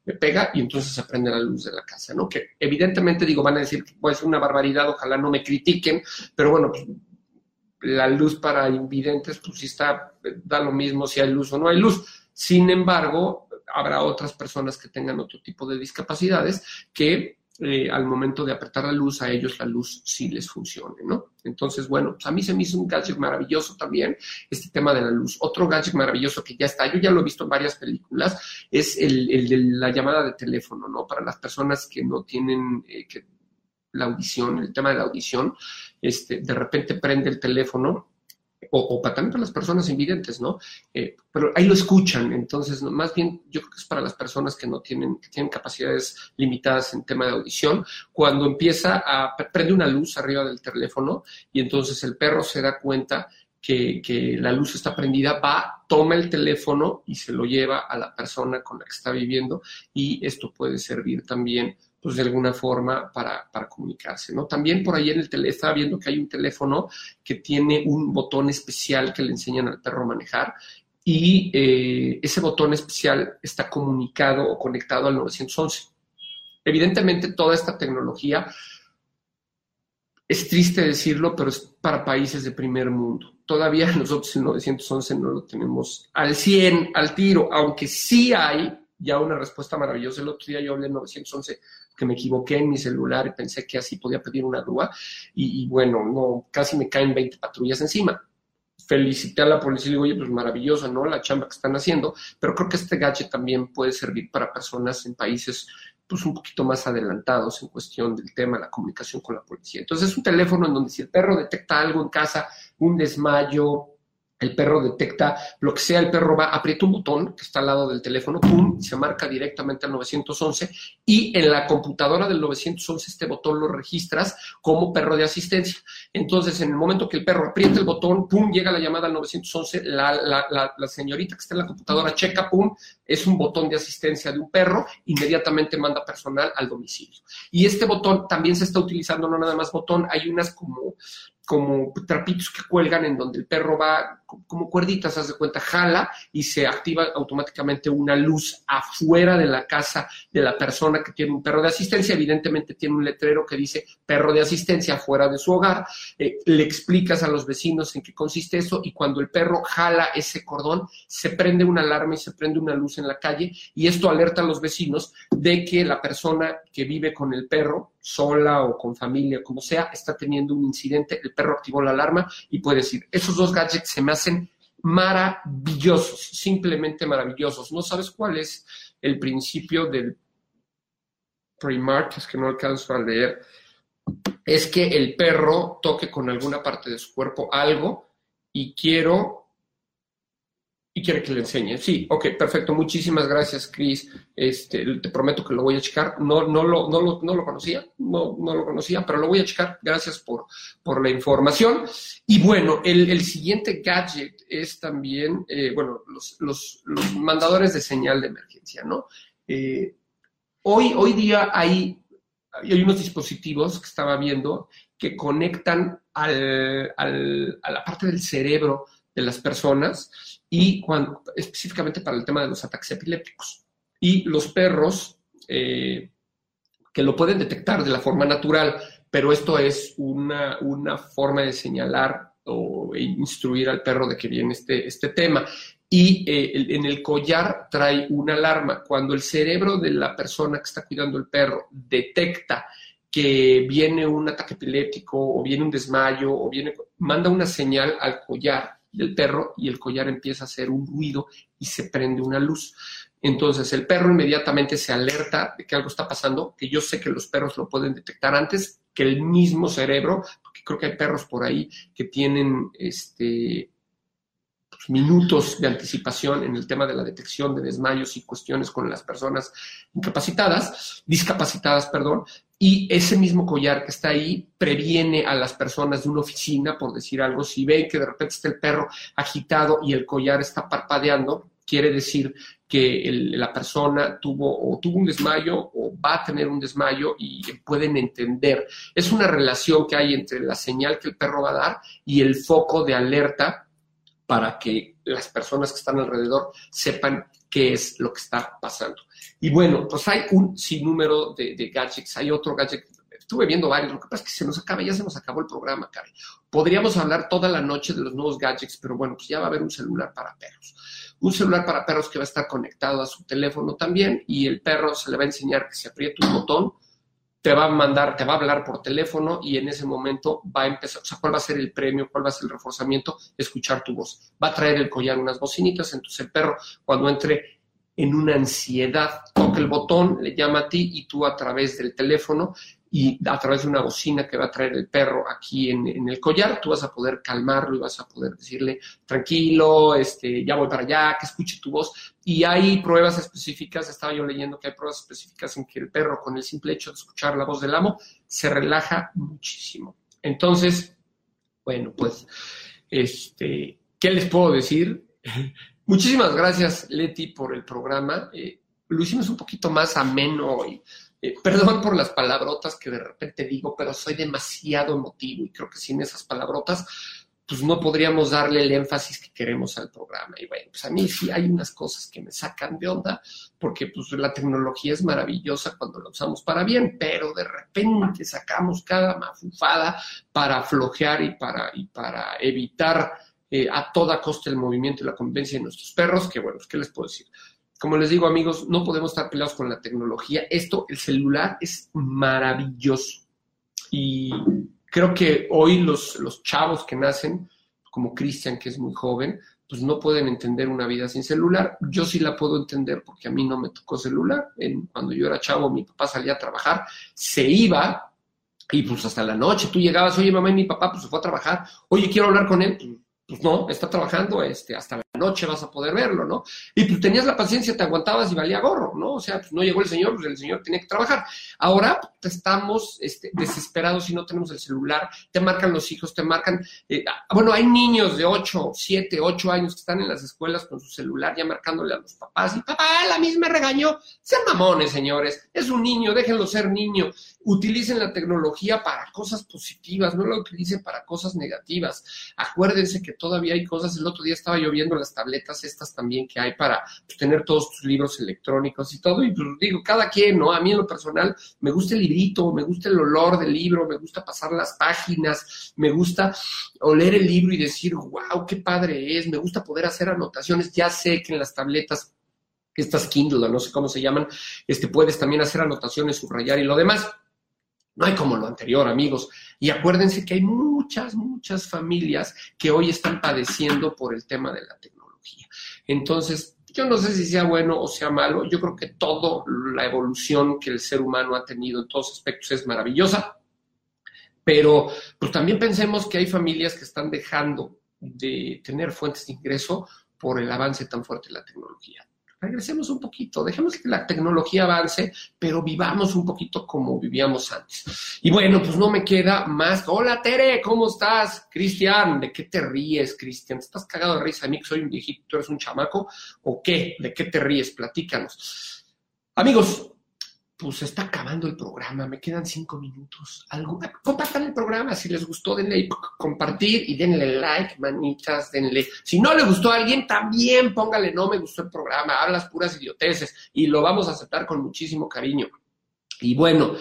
me pega y entonces se prende la luz de la casa, ¿no? Que evidentemente digo, van a decir que puede ser una barbaridad, ojalá no me critiquen, pero bueno, pues, la luz para invidentes, pues sí está, da lo mismo si hay luz o no hay luz. Sin embargo, habrá otras personas que tengan otro tipo de discapacidades que eh, al momento de apretar la luz, a ellos la luz sí les funcione, ¿no? Entonces, bueno, pues a mí se me hizo un gadget maravilloso también este tema de la luz. Otro gadget maravilloso que ya está, yo ya lo he visto en varias películas, es el, de la llamada de teléfono, ¿no? Para las personas que no tienen eh, que, la audición, el tema de la audición, este, de repente prende el teléfono o, para, también para las personas invidentes, ¿no? Eh, pero ahí lo escuchan, entonces, más bien yo creo que es para las personas que no tienen, que tienen capacidades limitadas en tema de audición, cuando empieza a, prende una luz arriba del teléfono y entonces el perro se da cuenta que, que, la luz está prendida, va, toma el teléfono y se lo lleva a la persona con la que está viviendo y esto puede servir también pues de alguna forma para, comunicarse, ¿no? También por ahí en el teléfono, estaba viendo que hay un teléfono que tiene un botón especial que le enseñan al perro a manejar y eh, ese botón especial está comunicado o conectado al 911. Evidentemente toda esta tecnología, es triste decirlo, pero es para países de primer mundo. Todavía nosotros el 911 no lo tenemos al 100, al tiro, aunque sí hay ya una respuesta maravillosa. El otro día yo hablé en 911 que me equivoqué en mi celular y pensé que así podía pedir una grúa y, bueno, no, casi me caen 20 patrullas encima. Felicité a la policía y digo, oye, pues maravilloso, ¿no? La chamba que están haciendo, pero creo que este gadget también puede servir para personas en países pues un poquito más adelantados en cuestión del tema la comunicación con la policía. Entonces es un teléfono en donde si el perro detecta algo en casa, un desmayo, el perro detecta lo que sea, el perro va, aprieta un botón que está al lado del teléfono, pum, se marca directamente al 911 y en la computadora del 911 este botón lo registras como perro de asistencia. Entonces, en el momento que el perro aprieta el botón, pum, llega la llamada al 911, la, la, la, señorita que está en la computadora checa, pum, es un botón de asistencia de un perro, inmediatamente manda personal al domicilio. Y este botón también se está utilizando, no nada más botón, hay unas como como trapitos que cuelgan en donde el perro va como cuerditas, haz de cuenta, jala y se activa automáticamente una luz afuera de la casa de la persona que tiene un perro de asistencia. Evidentemente tiene un letrero que dice perro de asistencia fuera de su hogar. Eh, le explicas a los vecinos en qué consiste eso y cuando el perro jala ese cordón, se prende una alarma y se prende una luz en la calle y esto alerta a los vecinos de que la persona que vive con el perro, sola o con familia, como sea, está teniendo un incidente, el perro activó la alarma y puede decir, esos dos gadgets se me hacen maravillosos, simplemente maravillosos. No sabes cuál es el principio del Primark, es que no alcanzo a leer, es que el perro toque con alguna parte de su cuerpo algo y quiero y quiere que le enseñe. Sí, ok, perfecto. Muchísimas gracias, Chris. Este, te prometo que lo voy a checar. No, no, lo, no, lo, no lo conocía, no, no lo conocía, pero lo voy a checar. Gracias por, por la información. Y bueno, el, el siguiente gadget es también, eh, bueno, los, los, los, mandadores de señal de emergencia, ¿no? Eh, hoy, hoy día hay, hay unos dispositivos que estaba viendo que conectan al, al, a la parte del cerebro de las personas y específicamente para el tema de los ataques epilépticos. Y los perros eh, que lo pueden detectar de la forma natural, pero esto es una, una forma de señalar o instruir al perro de que viene este, este tema. Y eh, en el collar trae una alarma. Cuando el cerebro de la persona que está cuidando el perro detecta que viene un ataque epiléptico o viene un desmayo o viene, manda una señal al collar del perro y el collar empieza a hacer un ruido y se prende una luz. Entonces el perro inmediatamente se alerta de que algo está pasando, que yo sé que los perros lo pueden detectar antes que el mismo cerebro, porque creo que hay perros por ahí que tienen este, pues, minutos de anticipación en el tema de la detección de desmayos y cuestiones con las personas incapacitadas, discapacitadas, perdón, y ese mismo collar que está ahí previene a las personas de una oficina, por decir algo, si ven que de repente está el perro agitado y el collar está parpadeando, quiere decir que la persona tuvo o tuvo un desmayo o va a tener un desmayo y pueden entender. Es una relación que hay entre la señal que el perro va a dar y el foco de alerta para que las personas que están alrededor sepan qué es lo que está pasando. Y bueno, pues hay un sinnúmero de, de gadgets. Hay otro gadget estuve viendo varios, lo que pasa es que se nos acaba, ya se nos acabó el programa, Karen. Podríamos hablar toda la noche de los nuevos gadgets, pero bueno, pues ya va a haber un celular para perros. Un celular para perros que va a estar conectado a su teléfono también y el perro se le va a enseñar que si aprieta un botón, te va a mandar, te va a hablar por teléfono y en ese momento va a empezar, o sea, cuál va a ser el premio, cuál va a ser el reforzamiento, escuchar tu voz. Va a traer el collar unas bocinitas, entonces el perro cuando entre en una ansiedad, toca el botón, le llama a ti y tú a través del teléfono y a través de una bocina que va a traer el perro aquí en, el collar, tú vas a poder calmarlo y vas a poder decirle, tranquilo, este, ya voy para allá, que escuche tu voz. Y hay pruebas específicas, estaba yo leyendo que hay pruebas específicas en que el perro, con el simple hecho de escuchar la voz del amo, se relaja muchísimo. Entonces, bueno, pues, este, ¿qué les puedo decir? Muchísimas gracias, Leti, por el programa. Eh, lo hicimos un poquito más ameno y eh, perdón por las palabrotas que de repente digo, pero soy demasiado emotivo y creo que sin esas palabrotas, pues no podríamos darle el énfasis que queremos al programa. Y bueno, pues a mí sí hay unas cosas que me sacan de onda, porque pues la tecnología es maravillosa cuando la usamos para bien, pero de repente sacamos cada mafufada para flojear y para, para evitar eh, a toda costa el movimiento y la convivencia de nuestros perros, que bueno, ¿qué les puedo decir? Como les digo, amigos, no podemos estar peleados con la tecnología. Esto, el celular, es maravilloso. Y creo que hoy los, chavos que nacen, como Cristian, que es muy joven, pues no pueden entender una vida sin celular. Yo sí la puedo entender porque a mí no me tocó celular. Cuando yo era chavo, mi papá salía a trabajar, se iba y pues hasta la noche tú llegabas, oye mamá y mi papá pues se fue a trabajar, oye quiero hablar con él, pues no, está trabajando este, hasta la noche vas a poder verlo, ¿no? Y pues tenías la paciencia, te aguantabas y valía gorro, ¿no? O sea, pues no llegó el señor, pues el señor tenía que trabajar. Ahora pues, estamos este, desesperados y no tenemos el celular, te marcan los hijos, te marcan, eh, ah, bueno, hay niños de 8, 7, 8 años que están en las escuelas con su celular ya marcándole a los papás y papá, la misma regañó. Sean mamones, señores, es un niño, déjenlo ser niño. Utilicen la tecnología para cosas positivas, no la utilicen para cosas negativas. Acuérdense que todavía hay cosas, el otro día estaba lloviendo las tabletas estas también que hay para pues, tener todos tus libros electrónicos y todo. Y pues digo, cada quien, ¿no? A mí en lo personal me gusta el librito, me gusta el olor del libro, me gusta pasar las páginas, me gusta oler el libro y decir, wow, qué padre es, me gusta poder hacer anotaciones. Ya sé que en las tabletas estas Kindle, no sé cómo se llaman, este, puedes también hacer anotaciones, subrayar y lo demás. No hay como lo anterior, amigos. Y acuérdense que hay muchas, muchas familias que hoy están padeciendo por el tema de la tecnología. Entonces, yo no sé si sea bueno o sea malo. Yo creo que toda la evolución que el ser humano ha tenido en todos aspectos es maravillosa. Pero pues también pensemos que hay familias que están dejando de tener fuentes de ingreso por el avance tan fuerte de la tecnología regresemos un poquito, dejemos que la tecnología avance, pero vivamos un poquito como vivíamos antes. Y bueno, pues no me queda más. Hola Tere, ¿cómo estás? Cristian, ¿de qué te ríes, Cristian? ¿Estás cagado de risa a mí que soy un viejito, tú eres un chamaco? ¿O qué? ¿De qué te ríes? Platícanos. Amigos, pues está acabando el programa, me quedan cinco minutos. Algo, compartan el programa, si les gustó, denle compartir y denle like, manitas, denle. Si no le gustó a alguien, también póngale no me gustó el programa, hablas puras idioteces y lo vamos a aceptar con muchísimo cariño. Y bueno,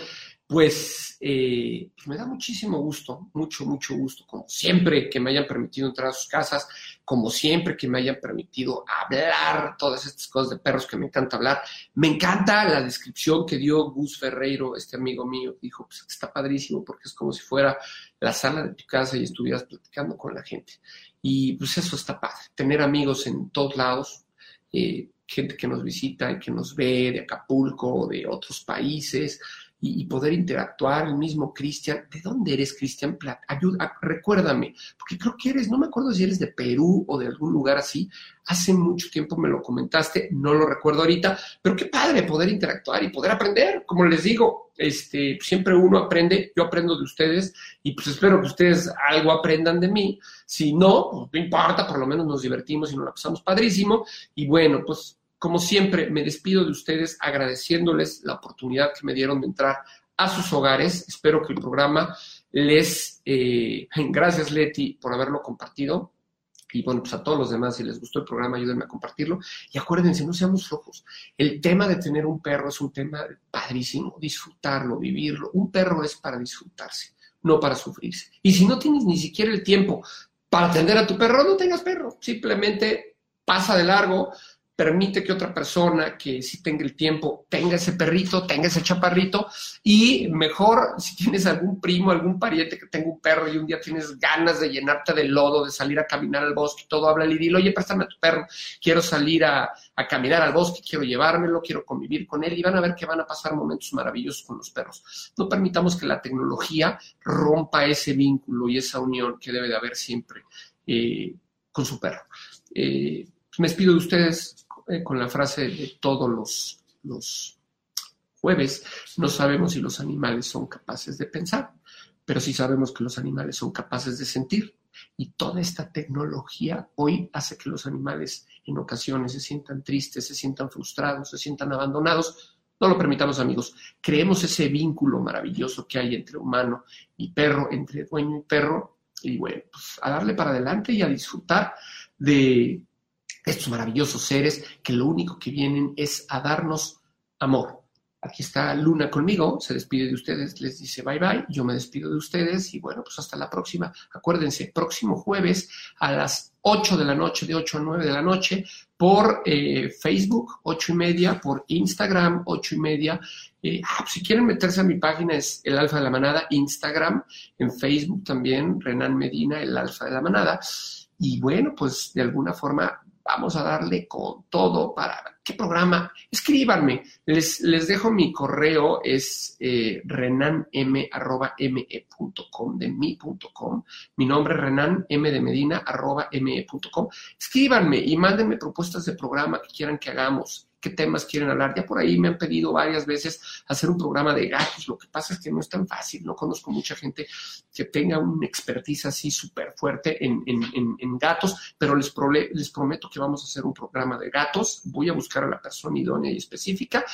pues, eh, pues, me da muchísimo gusto, mucho, mucho gusto, como siempre que me hayan permitido entrar a sus casas, como siempre que me hayan permitido hablar todas estas cosas de perros que me encanta hablar. Me encanta la descripción que dio Gus Ferreiro, este amigo mío, dijo, pues está padrísimo porque es como si fuera la sala de tu casa y estuvieras platicando con la gente. Y pues eso está padre, tener amigos en todos lados. Eh, gente que nos visita y que nos ve de Acapulco, de otros países, y, poder interactuar, el mismo Cristian. ¿De dónde eres, Cristian? Ayuda, recuérdame, porque creo que eres, no me acuerdo si eres de Perú o de algún lugar así. Hace mucho tiempo me lo comentaste, no lo recuerdo ahorita, pero qué padre poder interactuar y poder aprender. Como les digo, este, siempre uno aprende, yo aprendo de ustedes y pues espero que ustedes algo aprendan de mí. Si no, pues, no importa, por lo menos nos divertimos y nos la pasamos padrísimo. Y bueno, pues como siempre, me despido de ustedes agradeciéndoles la oportunidad que me dieron de entrar a sus hogares. Espero que el programa les... Eh, gracias, Leti, por haberlo compartido. Y bueno, pues a todos los demás, si les gustó el programa, ayúdenme a compartirlo. Y acuérdense, no seamos flojos. El tema de tener un perro es un tema padrísimo, disfrutarlo, vivirlo. Un perro es para disfrutarse, no para sufrirse. Y si no tienes ni siquiera el tiempo para atender a tu perro, no tengas perro. Simplemente pasa de largo, permite que otra persona que sí tenga el tiempo tenga ese perrito, tenga ese chaparrito y mejor si tienes algún primo, algún pariente que tenga un perro y un día tienes ganas de llenarte de lodo, de salir a caminar al bosque, todo habla y dile, oye, préstame a tu perro, quiero salir a, a caminar al bosque, quiero llevármelo, quiero convivir con él y van a ver que van a pasar momentos maravillosos con los perros. No permitamos que la tecnología rompa ese vínculo y esa unión que debe de haber siempre eh, con su perro. Eh, me despido de ustedes eh, con la frase de todos los, los jueves, no sabemos si los animales son capaces de pensar, pero sí sabemos que los animales son capaces de sentir. Y toda esta tecnología hoy hace que los animales en ocasiones se sientan tristes, se sientan frustrados, se sientan abandonados. No lo permitamos, amigos. Creemos ese vínculo maravilloso que hay entre humano y perro, entre dueño y perro. Y bueno, pues a darle para adelante y a disfrutar de, estos maravillosos seres que lo único que vienen es a darnos amor. Aquí está Luna conmigo, se despide de ustedes, les dice bye bye, yo me despido de ustedes y bueno, pues hasta la próxima. Acuérdense, próximo jueves a las 8 de la noche, de 8 a 9 de la noche, por eh, Facebook, 8 y media, por Instagram, 8 y media. Eh, ah, pues si quieren meterse a mi página es el Alfa de la Manada, Instagram, en Facebook también, Renan Medina, el Alfa de la Manada. Y bueno, pues de alguna forma vamos a darle con todo para qué programa. Escríbanme, les, les dejo mi correo, es eh, renanm.me.com, de mi.com. Mi nombre es renan m de medina arroba me.com. Escríbanme y mándenme propuestas de programa que quieran que hagamos qué temas quieren hablar. Ya por ahí me han pedido varias veces hacer un programa de gatos. Lo que pasa es que no es tan fácil. No conozco mucha gente que tenga una expertise así súper fuerte en, gatos, pero les, les prometo que vamos a hacer un programa de gatos. Voy a buscar a la persona idónea y específica.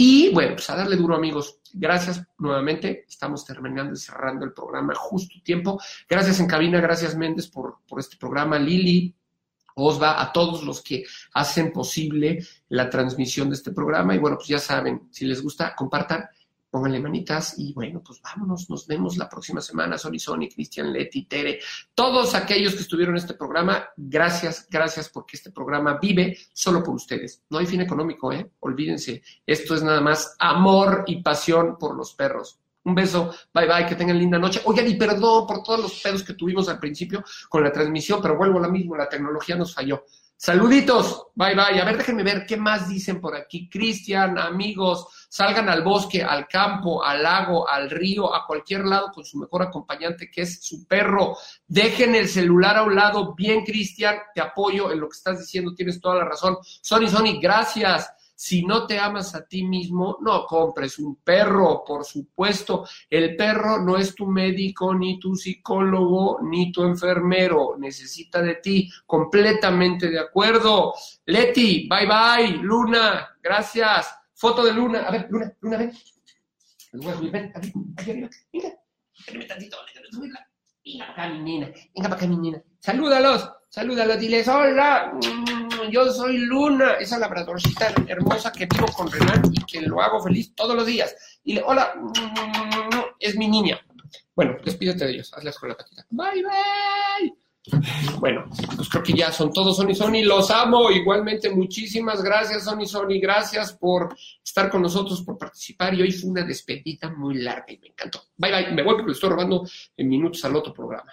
Y bueno, pues a darle duro, amigos. Gracias nuevamente. Estamos terminando y cerrando el programa justo tiempo. Gracias en cabina, gracias Méndez por, por este programa. Lili, Osva, a todos los que hacen posible la transmisión de este programa. Y bueno, pues ya saben, si les gusta, compartan, pónganle manitas y bueno, pues vámonos, nos vemos la próxima semana. Sony Sony, Cristian Leti, Tere, todos aquellos que estuvieron en este programa, gracias, gracias porque este programa vive solo por ustedes. No hay fin económico, ¿eh? Olvídense, esto es nada más amor y pasión por los perros. Un beso, bye bye, que tengan linda noche. Oigan, y perdón por todos los pedos que tuvimos al principio con la transmisión, pero vuelvo a lo mismo, la tecnología nos falló. Saluditos, bye bye. A ver, déjenme ver qué más dicen por aquí. Cristian, amigos, salgan al bosque, al campo, al lago, al río, a cualquier lado con su mejor acompañante que es su perro. Dejen el celular a un lado. Bien, Cristian, te apoyo en lo que estás diciendo, tienes toda la razón. Sony, Sony, gracias. Si no te amas a ti mismo, no compres un perro, por supuesto. El perro no es tu médico, ni tu psicólogo, ni tu enfermero. Necesita de ti. Completamente de acuerdo. Leti, bye bye. Luna, gracias. Foto de Luna. A ver, Luna, Luna, ven. Ven, aquí, aquí arriba. Venga, venga, tantito, venga para acá, mi nena. Venga para acá, mi nena. Salúdalos, salúdalos, diles hola yo soy Luna, esa labradorcita hermosa que vivo con Renan y que lo hago feliz todos los días. Y le, hola, es mi niña. Bueno, despídete de ellos, hazles con la patita. Bye, bye. Bueno, pues creo que ya son todos Sony Sony, los amo. Igualmente, muchísimas gracias, Sony Sony. Gracias por estar con nosotros, por participar. Y hoy fue una despedida muy larga y me encantó. Bye bye. Me voy porque le estoy robando en minutos al otro programa.